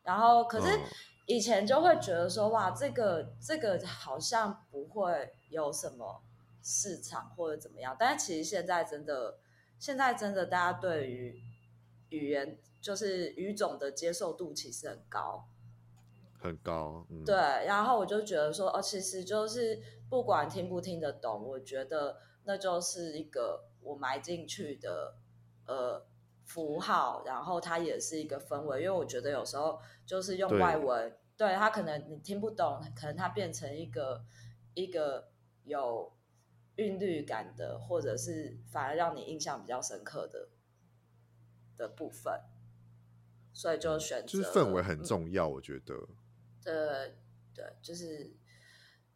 A: 然后可是以前就会觉得说，哇，这个这个好像不会有什么市场或者怎么样，但是其实现在真的，现在真的大家对于语言。就是语种的接受度其实很高，
B: 很高。嗯、
A: 对，然后我就觉得说，哦，其实就是不管听不听得懂，我觉得那就是一个我埋进去的呃符号，然后它也是一个氛围。因为我觉得有时候就是用外文，对，它可能你听不懂，可能它变成一个一个有韵律感的，或者是反而让你印象比较深刻的的部分。所以就选择，
B: 就是氛围很重要，嗯、我觉得。
A: 对对，就是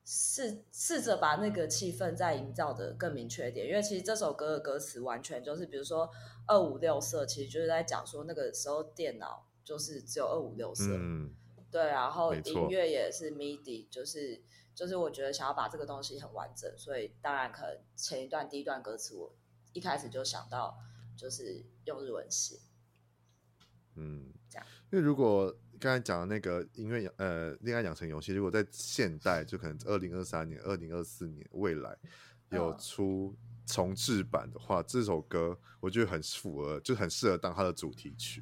A: 试试着把那个气氛再营造的更明确一点，因为其实这首歌的歌词完全就是，比如说二五六色，其实就是在讲说那个时候电脑就是只有二五六色，嗯，对，然后音乐也是 MIDI，就是就是我觉得想要把这个东西很完整，所以当然可能前一段第一段歌词我一开始就想到就是用日文写。
B: 嗯，这样，因为如果刚才讲的那个音乐呃恋爱养成游戏，如果在现代，就可能二零二三年、二零二四年未来有出重制版的话，哦、这首歌我觉得很符合，就很适合当它的主题曲。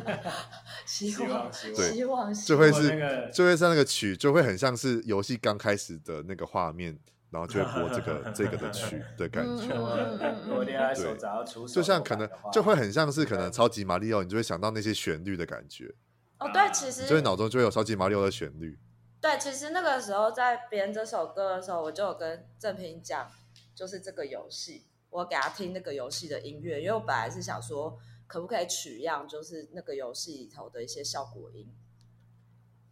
B: *laughs*
A: 希望，
B: 对，
A: 希望
B: 就会是，就会是那个曲，就会很像是游戏刚开始的那个画面。然后就会播这个 *laughs* 这个的曲的感觉，
C: 对，
B: 就像可能就会很像是可能超级马里奥，你就会想到那些旋律的感觉。
A: 哦，对，其实
B: 所以脑中就会有超级马里奥的旋律。
A: 对，其实那个时候在编这首歌的时候，我就有跟郑平讲，就是这个游戏，我给他听那个游戏的音乐，因为我本来是想说，可不可以取样，就是那个游戏里头的一些效果音，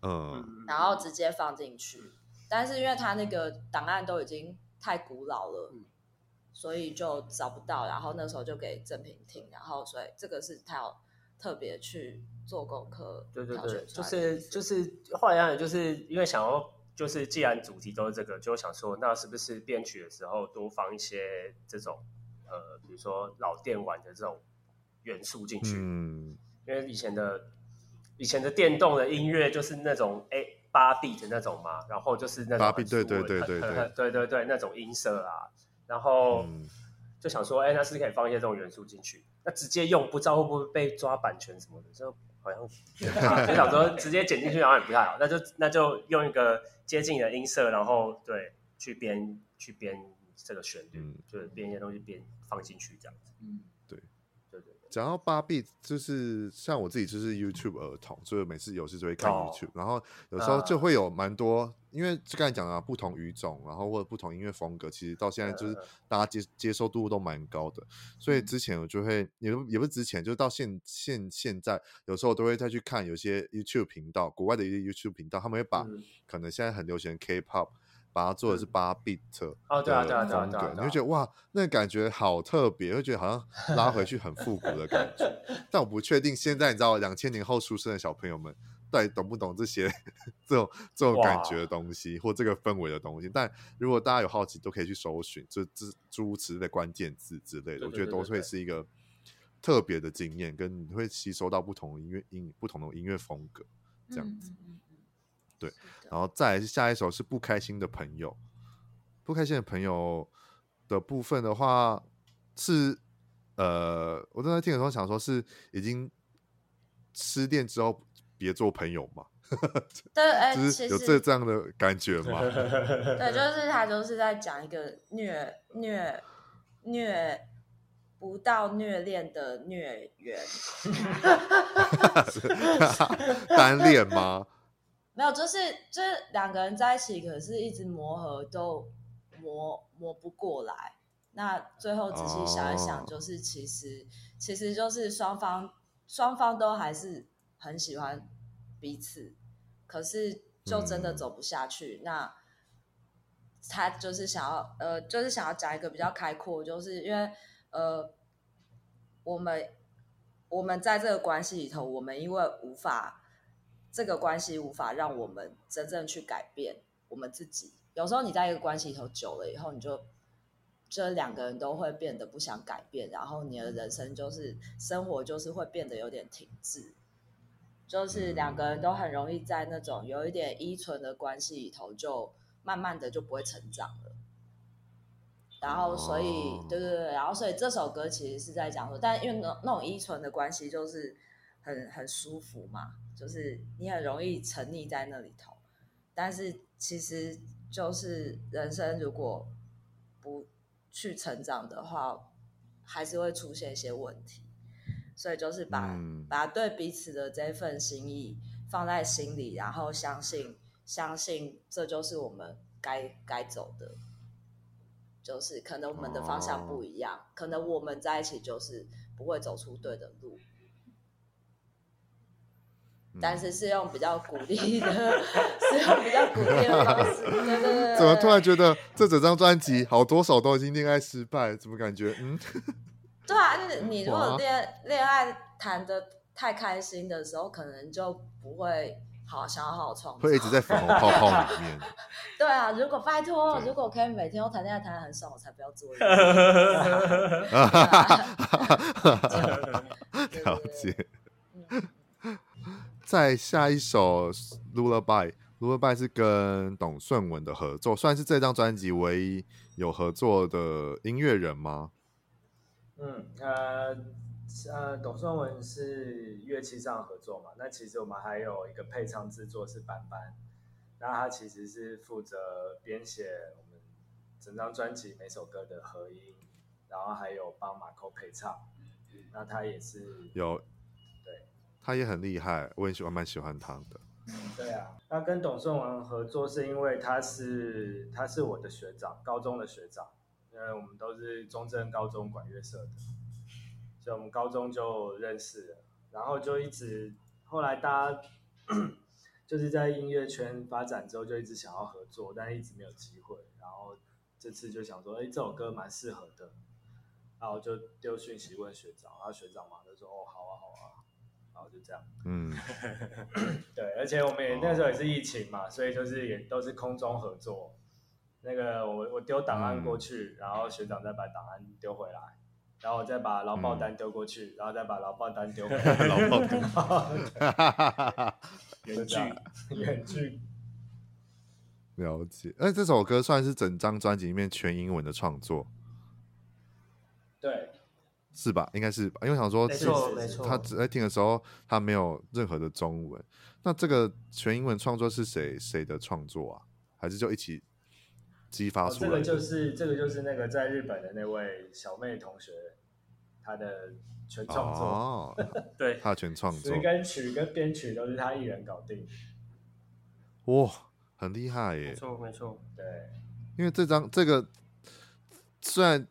B: 嗯，
A: 然后直接放进去。但是因为他那个档案都已经太古老了，嗯、所以就找不到。然后那时候就给郑平听，然后所以这个是他要特别去做功课。
E: 对对对，就是就是后来就是因为想要，就是既然主题都是这个，就想说那是不是编曲的时候多放一些这种呃，比如说老电玩的这种元素进去。嗯，因为以前的以前的电动的音乐就是那种哎。八 beat 的那种嘛，然后就是那种
B: 对对对对对 *laughs*
E: 对对对那种音色啊，然后就想说，哎，那是可以放一些这种元素进去，那直接用不知道会不会被抓版权什么的，就好像 *laughs* 就想说直接剪进去好像也不太好，那就那就用一个接近的音色，然后对去编去编这个旋律，就是编一些东西编放进去这样子，
B: 嗯，对
E: 对对对，
B: 讲到八 bit，就是像我自己就是 YouTube 儿童，所以每次有事就会看 YouTube，、哦、然后有时候就会有蛮多，呃、因为就刚才讲的不同语种，然后或者不同音乐风格，其实到现在就是大家接、呃、接受度都蛮高的，所以之前我就会也也不是之前，就是到现现现在，有时候都会再去看有些 YouTube 频道，国外的一些 YouTube 频道，他们会把、嗯、可能现在很流行的 K-pop。把它做的是八 bit
E: 哦，对啊，对啊，对啊，
B: 你会觉得哇，那个感觉好特别，会觉得好像拉回去很复古的感觉。*laughs* 但我不确定现在你知道两千年后出生的小朋友们到底懂不懂这些 *laughs* 这种这种感觉的东西或这个氛围的东西。但如果大家有好奇，都可以去搜寻这这诸如此类的关键字之类的，我觉得都会是一个特别的经验，跟你会吸收到不同的音乐音不同的音乐风格这样子。嗯对，然后再来是下一首是不开心的朋友，不开心的朋友的部分的话是，呃，我正在听的时候想说，是已经失恋之后别做朋友嘛？*laughs*
A: 对，哎，
B: 就是有这这样的感觉吗？
A: 对，*laughs* 就是他就是在讲一个虐虐虐不到虐恋的虐缘，*laughs*
B: 单恋吗？
A: 没有，就是就是两个人在一起，可是一直磨合都磨磨不过来。那最后仔细想一想，就是其实、oh. 其实就是双方双方都还是很喜欢彼此，可是就真的走不下去。Mm. 那他就是想要呃，就是想要讲一个比较开阔，就是因为呃，我们我们在这个关系里头，我们因为无法。这个关系无法让我们真正去改变我们自己。有时候你在一个关系里头久了以后，你就这两个人都会变得不想改变，然后你的人生就是生活就是会变得有点停滞，就是两个人都很容易在那种有一点依存的关系里头，就慢慢的就不会成长了。然后所以对对对，然后所以这首歌其实是在讲说，但因为那那种依存的关系就是很很舒服嘛。就是你很容易沉溺在那里头，但是其实就是人生如果不去成长的话，还是会出现一些问题。所以就是把、嗯、把对彼此的这份心意放在心里，然后相信相信这就是我们该该走的。就是可能我们的方向不一样，哦、可能我们在一起就是不会走出对的路。但是是用比较鼓励的，*laughs* 是用比较鼓励的方式。对对对。
B: 怎么突然觉得这整张专辑好多首都已经恋爱失败？怎么感觉？嗯。
A: 对啊，就是你如果恋恋爱谈的太开心的时候，可能就不会好想要好好创作。
B: 会一直在粉红泡泡里面。*laughs*
A: 对啊，如果拜托，如果可以每天都谈恋爱谈的很爽，我才不要做。*laughs*
B: 了解。再下一首《Lullaby》，《Lullaby》是跟董顺文的合作，算是这张专辑唯一有合作的音乐人吗？
C: 嗯，呃，呃，董顺文是乐器上合作嘛？那其实我们还有一个配唱制作是班班，那他其实是负责编写我们整张专辑每首歌的合音，然后还有帮马扣配唱，那他也是
B: 有。对他也很厉害，我也喜欢，蛮喜欢他的。
C: 嗯，对啊，那跟董顺文合作是因为他是他是我的学长，高中的学长，因为我们都是中正高中管乐社的，所以我们高中就认识了，然后就一直后来大家就是在音乐圈发展之后，就一直想要合作，但一直没有机会，然后这次就想说，哎，这首歌蛮适合的，然后就丢讯息问学长，然后学长嘛就说，哦，好啊，好啊。然后就这样，嗯，*laughs* 对，而且我们也那时候也是疫情嘛，哦、所以就是也都是空中合作。那个我我丢档案过去，嗯、然后学长再把档案丢回来，然后我再把劳报单丢过去，嗯、然后再把劳报单丢回 *laughs* 来。劳报单，哈哈哈哈哈。远距，*laughs* 远距。
B: 了解，哎，这首歌算是整张专辑里面全英文的创作。
C: 对。
B: 是吧？应该是吧，因为想说，
E: 没错没错，
B: 他只在听的时候，他没有任何的中文。那这个全英文创作是谁谁的创作啊？还是就一起激发出
C: 来这个就是这个就是那个在日本的那位小妹同学他的全创作，
B: 哦、*laughs*
E: 对，
B: 他全创作，
C: 词跟曲跟编曲都是他一人搞定。
B: 哇，很厉害耶！
E: 没错没错，
C: 对，
B: 因为这张这个虽然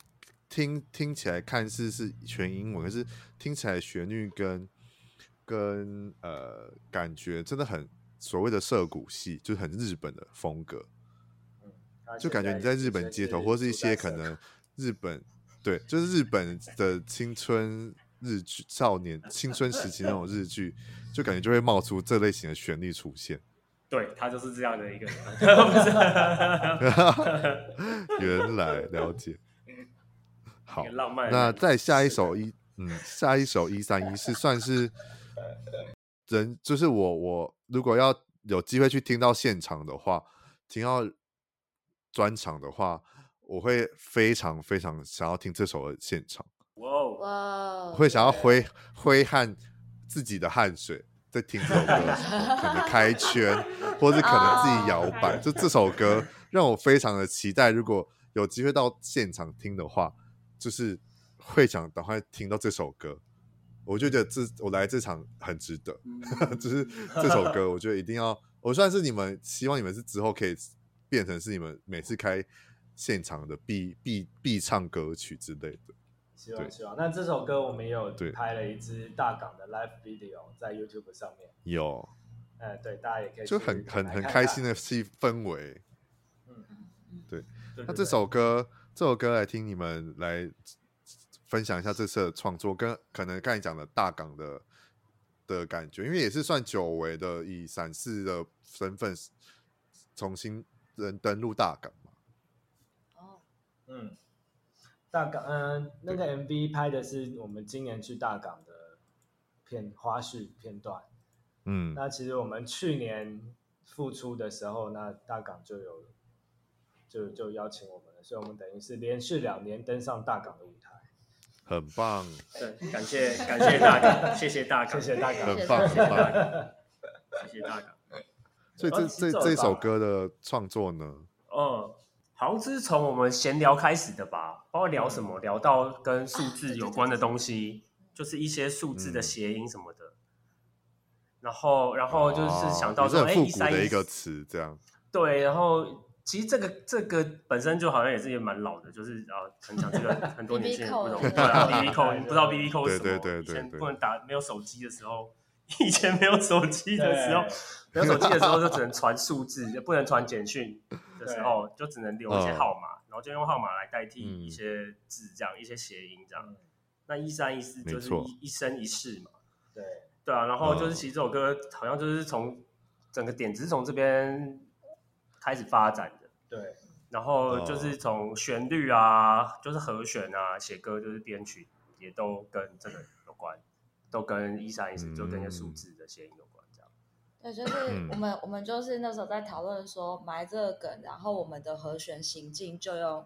B: 听听起来看似是全英文，可是听起来旋律跟跟呃感觉真的很所谓的涩谷系，就是很日本的风格。就感觉你在日本街头，或是一些可能日本对，就是日本的青春日剧、少年青春时期那种日剧，就感觉就会冒出这类型的旋律出现。*laughs*
E: 对，他就是这样的一个人。*laughs*
B: 原来了解。*laughs* 好，
E: 浪漫。
B: 那再下一首一，嗯，下一首一三一是算是人，就是我我如果要有机会去听到现场的话，听到。专场的话，我会非常非常想要听这首的现场。
E: 哇哦
A: 哇！
B: 我会想要挥挥汗自己的汗水，在听这首歌的时候，可能开圈，或是可能自己摇摆。就这首歌让我非常的期待，如果有机会到现场听的话，就是会想赶快听到这首歌。我就觉得这我来这场很值得，*laughs* 就是这首歌，我觉得一定要。我算是你们，希望你们是之后可以。变成是你们每次开现场的必必必唱歌曲之类的。
C: 希望希望。那这首歌我们也有拍了一支大港的 live video 在 YouTube 上面。
B: 有。
C: 呃，对，大家也可以
B: 就很很很开心的气氛围。嗯嗯对。那这首歌，这首歌来听你们来分享一下这次的创作，跟可能刚才讲的大港的的感觉，因为也是算久违的，以闪四的身份重新。人登陆大港嘛？
C: 哦，嗯，大港，嗯、呃，那个 MV 拍的是我们今年去大港的片花絮片段。嗯，那其实我们去年复出的时候，那大港就有就就邀请我们了，所以我们等于是连续两年登上大港的舞台，
B: 很棒。
E: 对，感谢感谢大港，谢谢大港，
C: 谢谢大港，
B: 很棒，很棒，
E: 谢谢大港。
B: 所以这这这首歌的创作呢？
E: 嗯，好像是从我们闲聊开始的吧，包括聊什么，聊到跟数字有关的东西，就是一些数字的谐音什么的。然后，然后就是想到说，哎，
B: 复古的一个词这样。*laughs*
E: 对，然后其实这个这个本身就好像也是也蛮老的，就是啊，很讲这个很多年轻人不懂，对啊，BB Call，*laughs* 不知道 BB Call 是什么？对对对对，以前不能打，没有手机的时候。以前没有手机的时候，没有手机的时候就只能传数字，就不能传简讯的时候，就只能留一些号码，然后就用号码来代替一些字，这样一些谐音这样。那一三一四就是一一生一世嘛，对对啊。然后就是其实这首歌好像就是从整个点子是从这边开始发展的，对。然后就是从旋律啊，就是和弦啊，写歌就是编曲也都跟这个有关。都跟一三一四，就跟一个数字的谐音有关，这样。
A: 对，就是我们我们就是那时候在讨论说埋这个梗，然后我们的和弦行进就用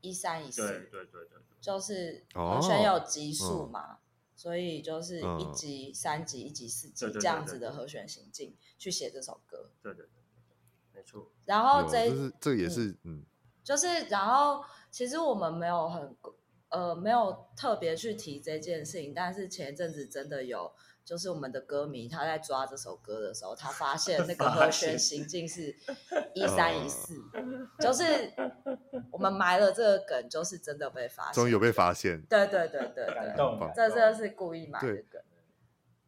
A: 一三一四。
E: 对对对对。
A: 就是和弦有级数嘛，所以就是一级、三级、一级、四级这样子的和弦行进去写这首歌。
E: 对对对，没错。
A: 然后这
B: 这也是嗯，
A: 就是然后其实我们没有很。呃，没有特别去提这件事情，但是前一阵子真的有，就是我们的歌迷他在抓这首歌的时候，他发现那个 *laughs* 和弦行进是 *laughs* 一三一四，就是我们埋了这个梗，就是真的被发现，
B: 终于有被
A: 发现，对对对
C: 对对，
A: 这真的是故意埋的梗，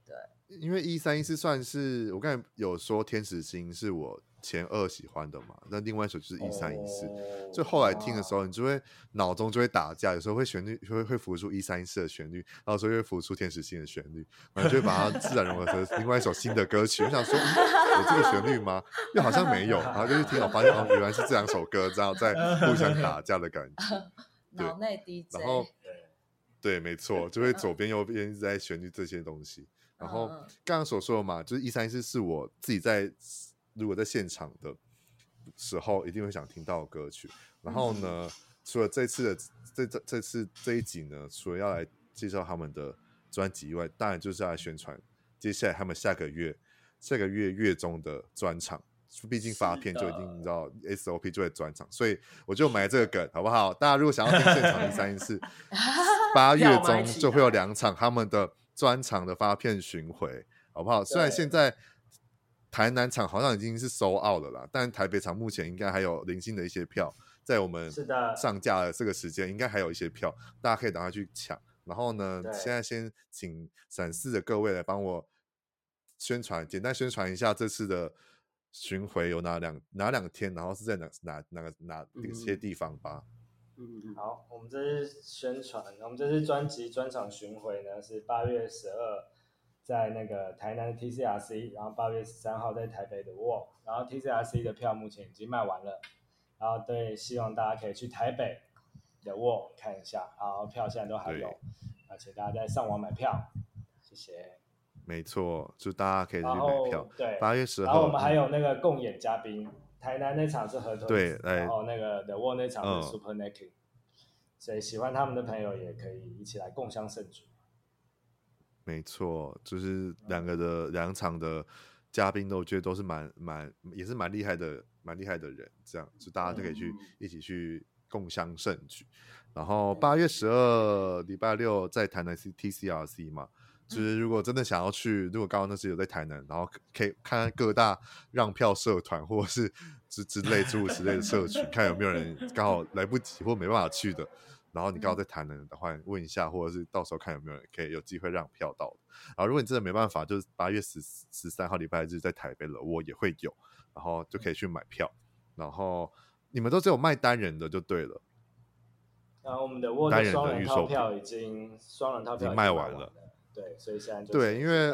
A: 对，
B: 对，因为一三一四算是我刚才有说天使心是我。前二喜欢的嘛，那另外一首就是一三一四，就后来听的时候，你就会脑中就会打架，有时候会旋律会会浮出一三一四的旋律，然后有时候会浮出天使心的旋律，然后就会把它自然融合成另外一首新的歌曲。我想说，有这个旋律吗？又好像没有，然后就去听，我发现哦，原来是这两首歌，这样在互相打架的感觉。*laughs*
A: 脑内 DJ，
B: 然后对，没错，就会左边右边一直在旋律这些东西。然后刚刚所说的嘛，就是一三一四是我自己在。如果在现场的时候，一定会想听到歌曲。然后呢，嗯、除了这次的这这这次这一集呢，除了要来介绍他们的专辑以外，当然就是要来宣传接下来他们下个月下个月月中的专场。毕竟发片就已经你知道 SOP 就会专场，所以我就埋这个梗，好不好？大家如果想要听现场一三一四，*laughs* 八月中就会有两场他们的专场的发片巡回，好不好？虽然现在台南场好像已经是 sold out 了啦，但台北场目前应该还有零星的一些票，在我们上架的这个时间，应该还有一些票，大家可以等下去抢。然后呢，现在先请闪四的各位来帮我宣传，简单宣传一下这次的巡回有哪两哪两天，然后是在哪哪哪个哪哪些地方吧。
C: 嗯嗯。好，我们这次宣传，我们这次专辑专场巡回呢是八月十二在那个台南的 TCRC，然后八月十三号在台北的 WARD，然后 TCRC 的票目前已经卖完了，然后对，希望大家可以去台北的 WARD 看一下，然后票现在都还有，而且大家在上网买票，谢谢。
B: 没错，就大家可以去买票。
C: 对，
B: 八月十号。
C: 然后我们还有那个共演嘉宾，嗯、台南那场是河豚，
B: 对，
C: 然后那个 The WARD 那场是 Super Naked，、嗯、所以喜欢他们的朋友也可以一起来共襄盛举。
B: 没错，就是两个的两场的嘉宾都我觉得都是蛮蛮也是蛮厉害的，蛮厉害的人，这样就大家就可以去、嗯、一起去共襄盛举。然后八月十二礼拜六在台南 TCRC 嘛。就是如果真的想要去，如果刚刚那次有在台南，然后可以看看各大让票社团或者是之之类诸如此类的社群，看有没有人刚好来不及或没办法去的，然后你刚好在台南的话，问一下，或者是到时候看有没有人可以有机会让票到的。然后如果你真的没办法，就是八月十十三号礼拜日在台北了，我也会有，然后就可以去买票。然后你们都只有卖单人的就对了。
C: 然后我们的沃的双人套票已经双人套票已经卖完了。对，所以现在就对，因为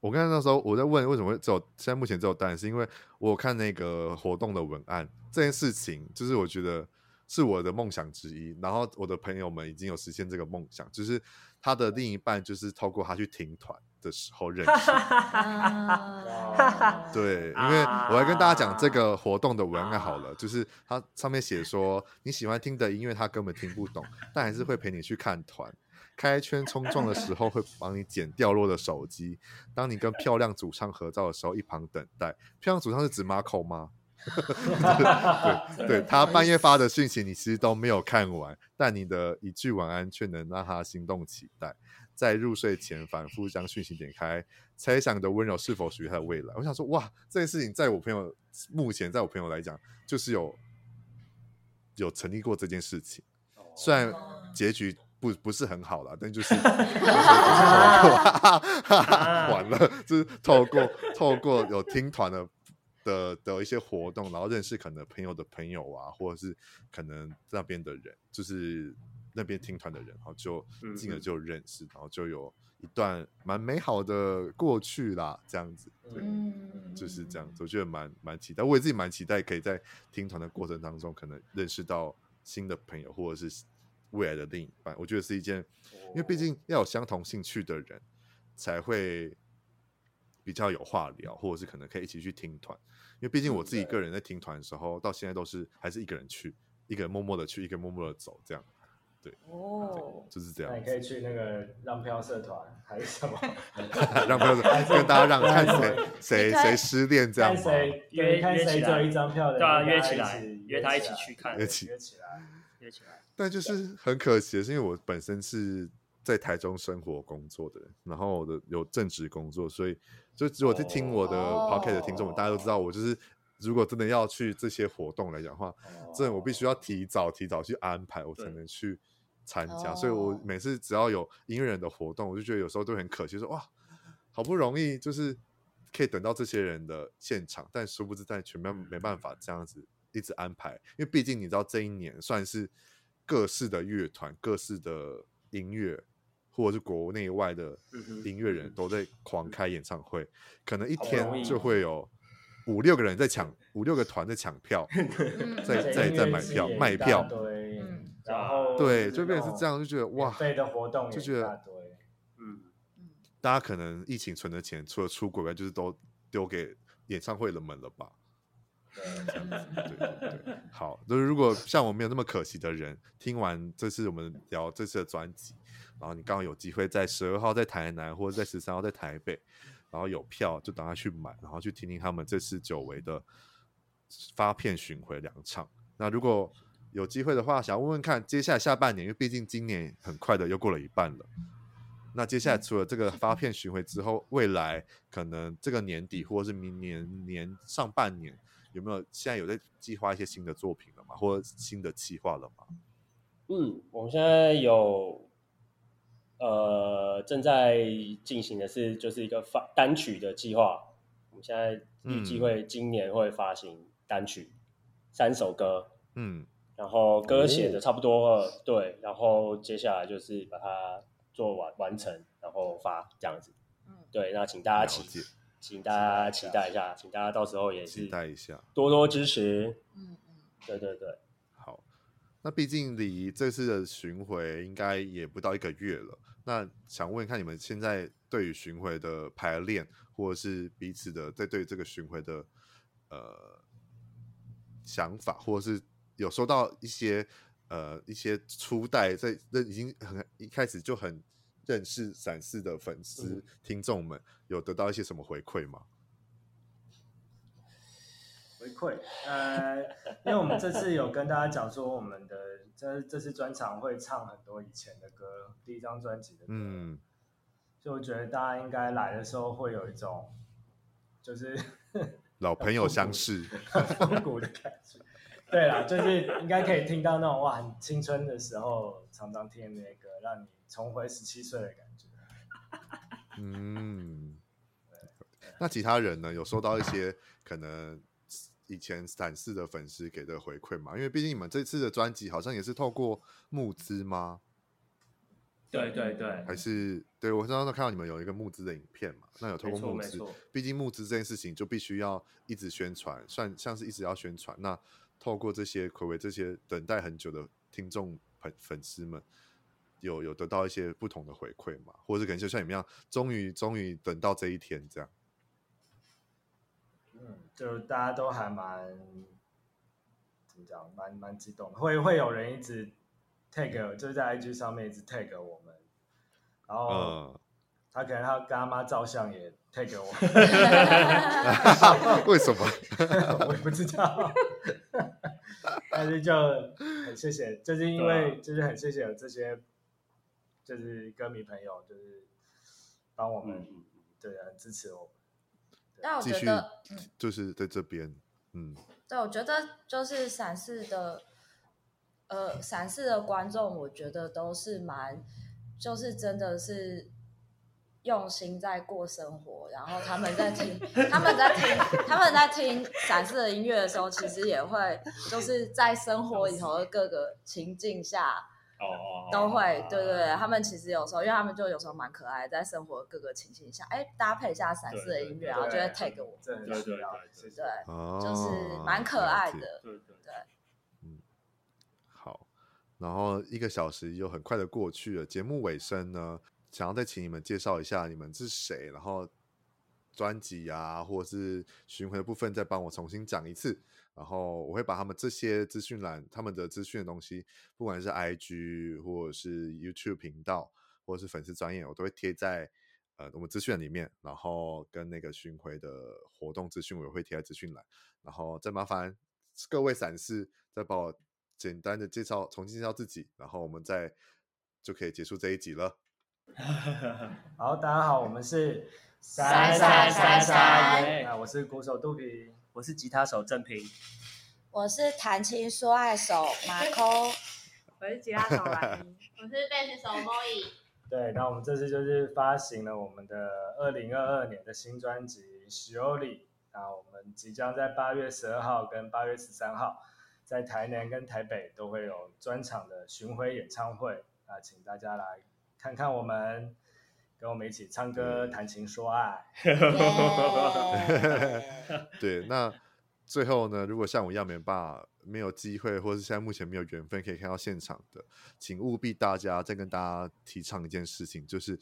B: 我刚才那时候我在问为什么会只有现在目前只有单人，是因为我有看那个活动的文案，这件事情就是我觉得是我的梦想之一。然后我的朋友们已经有实现这个梦想，就是他的另一半就是透过他去听团的时候认识。*laughs* 对，因为我来跟大家讲这个活动的文案好了，就是它上面写说你喜欢听的音乐他根本听不懂，但还是会陪你去看团。开圈冲撞的时候会帮你捡掉落的手机，当你跟漂亮主唱合照的时候，一旁等待。漂亮主唱是指 Marco 吗？对对，他半夜发的讯息你其实都没有看完，但你的一句晚安却能让他心动期待。在入睡前反复将讯息点开，猜想你的温柔是否属于他的未来？我想说，哇，这件事情在我朋友目前在我朋友来讲，就是有有成立过这件事情，虽然结局。不不是很好了，但就是，*laughs* 就是 *laughs* 完了，就是透过 *laughs* 透过有听团的的的一些活动，然后认识可能朋友的朋友啊，或者是可能那边的人，就是那边听团的人，然后就进而就认识，然后就有一段蛮美好的过去啦，这样子，对，就是这样子，我觉得蛮蛮期待，我也自己蛮期待，可以在听团的过程当中，可能认识到新的朋友，或者是。未来的另一半，我觉得是一件，因为毕竟要有相同兴趣的人，才会比较有话聊，或者是可能可以一起去听团。因为毕竟我自己个人在听团的时候，到现在都是还是一个人去，一个人默默的去，一个人默默的走，这样。对，哦，就是这样。
C: 那你可以去那个让票社团，还是什么？*laughs*
B: 让票社团跟大家让看谁谁谁失恋这样吗？
C: 约看谁只有一张票的，
E: 对啊，约起来，约他一起去看，
B: 约起
C: 约起来，
E: 约起来。
B: 但就是很可惜的是，因为我本身是在台中生活工作的人，然后我的有正职工作，所以就如果在听我的 podcast 的听众们，大家都知道，我就是如果真的要去这些活动来讲的话，真的我必须要提早提早去安排，我才能去参加。所以我每次只要有音乐人的活动，我就觉得有时候都很可惜，说哇，好不容易就是可以等到这些人的现场，但殊不知在全面没办法这样子一直安排，因为毕竟你知道这一年算是。各式的乐团、各式的音乐，或者是国内外的音乐人都在狂开演唱会，可能一天就会有五六个人在抢，五六个团在抢票，*laughs* 在在在买票卖票，对
C: 然后
B: 对，就变成是这样，就觉得哇，就觉得
C: 嗯，
B: 大家可能疫情存的钱，除了出国外，就是都丢给演唱会的们了吧。对，对对对，好。就是如果像我没有那么可惜的人，听完这次我们聊这次的专辑，然后你刚好有机会在十二号在台南，或者在十三号在台北，然后有票就等他去买，然后去听听他们这次久违的发片巡回两场。那如果有机会的话，想要问问看，接下来下半年，因为毕竟今年很快的又过了一半了。那接下来除了这个发片巡回之后，未来可能这个年底或者是明年年上半年，有没有现在有在计划一些新的作品了吗？或者新的计划了吗？
E: 嗯，我们现在有呃正在进行的是就是一个发单曲的计划。我们现在预计会今年会发行单曲、嗯、三首歌，嗯，然后歌写的差不多了，哦、对，然后接下来就是把它。做完完成，然后发这样子，嗯，对，那请大家期，请大家期待一下，请大家到时候也是期待一下，多多支持，嗯嗯，对对对，
B: 好，那毕竟离这次的巡回应该也不到一个月了，那想问看你们现在对于巡回的排练，或者是彼此的在对这个巡回的呃想法，或者是有收到一些呃一些初代在那已经很一开始就很。认识闪四的粉丝、嗯、听众们有得到一些什么回馈吗？
C: 回馈，呃，因为我们这次有跟大家讲说，我们的这这次专场会唱很多以前的歌，第一张专辑的歌，嗯，就我觉得大家应该来的时候会有一种就是 *laughs*
B: 老朋友相识、
C: 复古的感觉。对啦，就是应该可以听到那种哇，很青春的时候常常听的那些歌，让你。重回十七岁的感觉。
B: 嗯，那其他人呢？有收到一些可能以前闪四的粉丝给的回馈吗？因为毕竟你们这次的专辑好像也是透过募资吗？
E: 对对对，
B: 还是对我刚刚都看到你们有一个募资的影片嘛？那有透过募资，毕竟募资这件事情就必须要一直宣传，算像是一直要宣传。那透过这些睽违这些等待很久的听众粉粉丝们。有有得到一些不同的回馈嘛，或者是可能就像你们一样，终于终于等到这一天这样。
C: 嗯，就大家都还蛮怎么讲，蛮蛮激动的，会会有人一直 tag，就是在 IG 上面一直 tag 我们，然后他可能他跟他妈照相也 tag 我 *laughs* *laughs*
B: 为什么？*laughs*
C: 我也不知道，但是就很谢谢，就是因为就是很谢谢有这些。就是歌迷朋友，就是帮我们，嗯、对啊，支持我们。
A: 但我觉得，
B: 就是在这边，嗯，
A: 对，我觉得就是闪视的，呃，闪视的观众，我觉得都是蛮，就是真的是用心在过生活，然后他们在听，*laughs* 他们在听，他们在听闪视的音乐的时候，其实也会就是在生活里头的各个情境下。哦，都会，对对对，他们其实有时候，因为他们就有时候蛮可爱，在生活各个情形下，哎，搭配一下闪色的音乐，然后就会 take 我，
C: 对对对对，
A: 就是蛮可爱的，对对对，
B: 嗯，好，然后一个小时又很快的过去了，节目尾声呢，想要再请你们介绍一下你们是谁，然后专辑啊，或者是巡回的部分，再帮我重新讲一次。然后我会把他们这些资讯栏、他们的资讯的东西，不管是 IG 或者是 YouTube 频道，或者是粉丝专页，我都会贴在呃我们资讯里面。然后跟那个巡回的活动资讯，我也会贴在资讯栏。然后再麻烦各位闪四再帮我简单的介绍、重新介绍自己，然后我们再就可以结束这一集了。*laughs*
C: 好，大家好，我们是
A: 闪闪闪闪，
C: 那我是鼓手杜平。
E: 我是吉他手郑平，
A: 我是弹琴说爱手马抠，
F: 我是吉他手蓝音，我是贝斯手莫伊。
C: 对，那我们这次就是发行了我们的二零二二年的新专辑《Shiori》，那我们即将在八月十二号跟八月十三号，在台南跟台北都会有专场的巡回演唱会，那请大家来看看我们。跟我们一起唱歌、谈情、说爱。*laughs*
B: 对，那最后呢？如果像我一样没办没有机会，或是现在目前没有缘分可以看到现场的，请务必大家再跟大家提倡一件事情，就是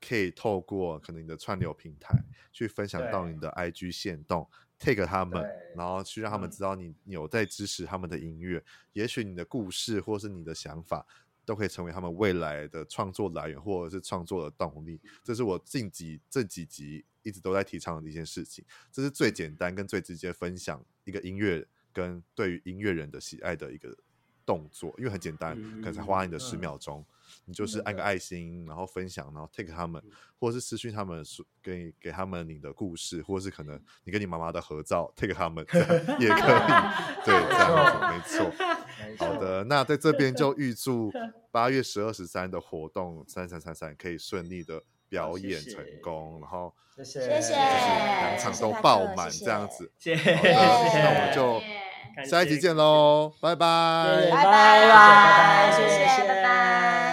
B: 可以透过可能你的串流平台去分享到你的 IG 线动 take 他们，然后去让他们知道你有在支持他们的音乐。也许你的故事或是你的想法。都可以成为他们未来的创作来源，或者是创作的动力。这是我近几这几集一直都在提倡的一件事情。这是最简单跟最直接分享一个音乐跟对于音乐人的喜爱的一个动作，因为很简单，
C: 嗯、
B: 可能才花你的十秒钟。嗯你就是按个爱心，然后分享，然后 take 他们，或者是私讯他们，给给他们你的故事，或者是可能你跟你妈妈的合照，take 他们 *laughs* 也可以，对，这样子没错。好的，那在这边就预祝 *laughs* 八月十二十三的活动三三三三可以顺利的表演成功，然后
E: 谢谢，
B: 就是两场都爆满这样子。
E: 谢谢，
B: 那我们就下一集见喽，拜拜，
A: 拜拜，谢谢，
E: 拜拜。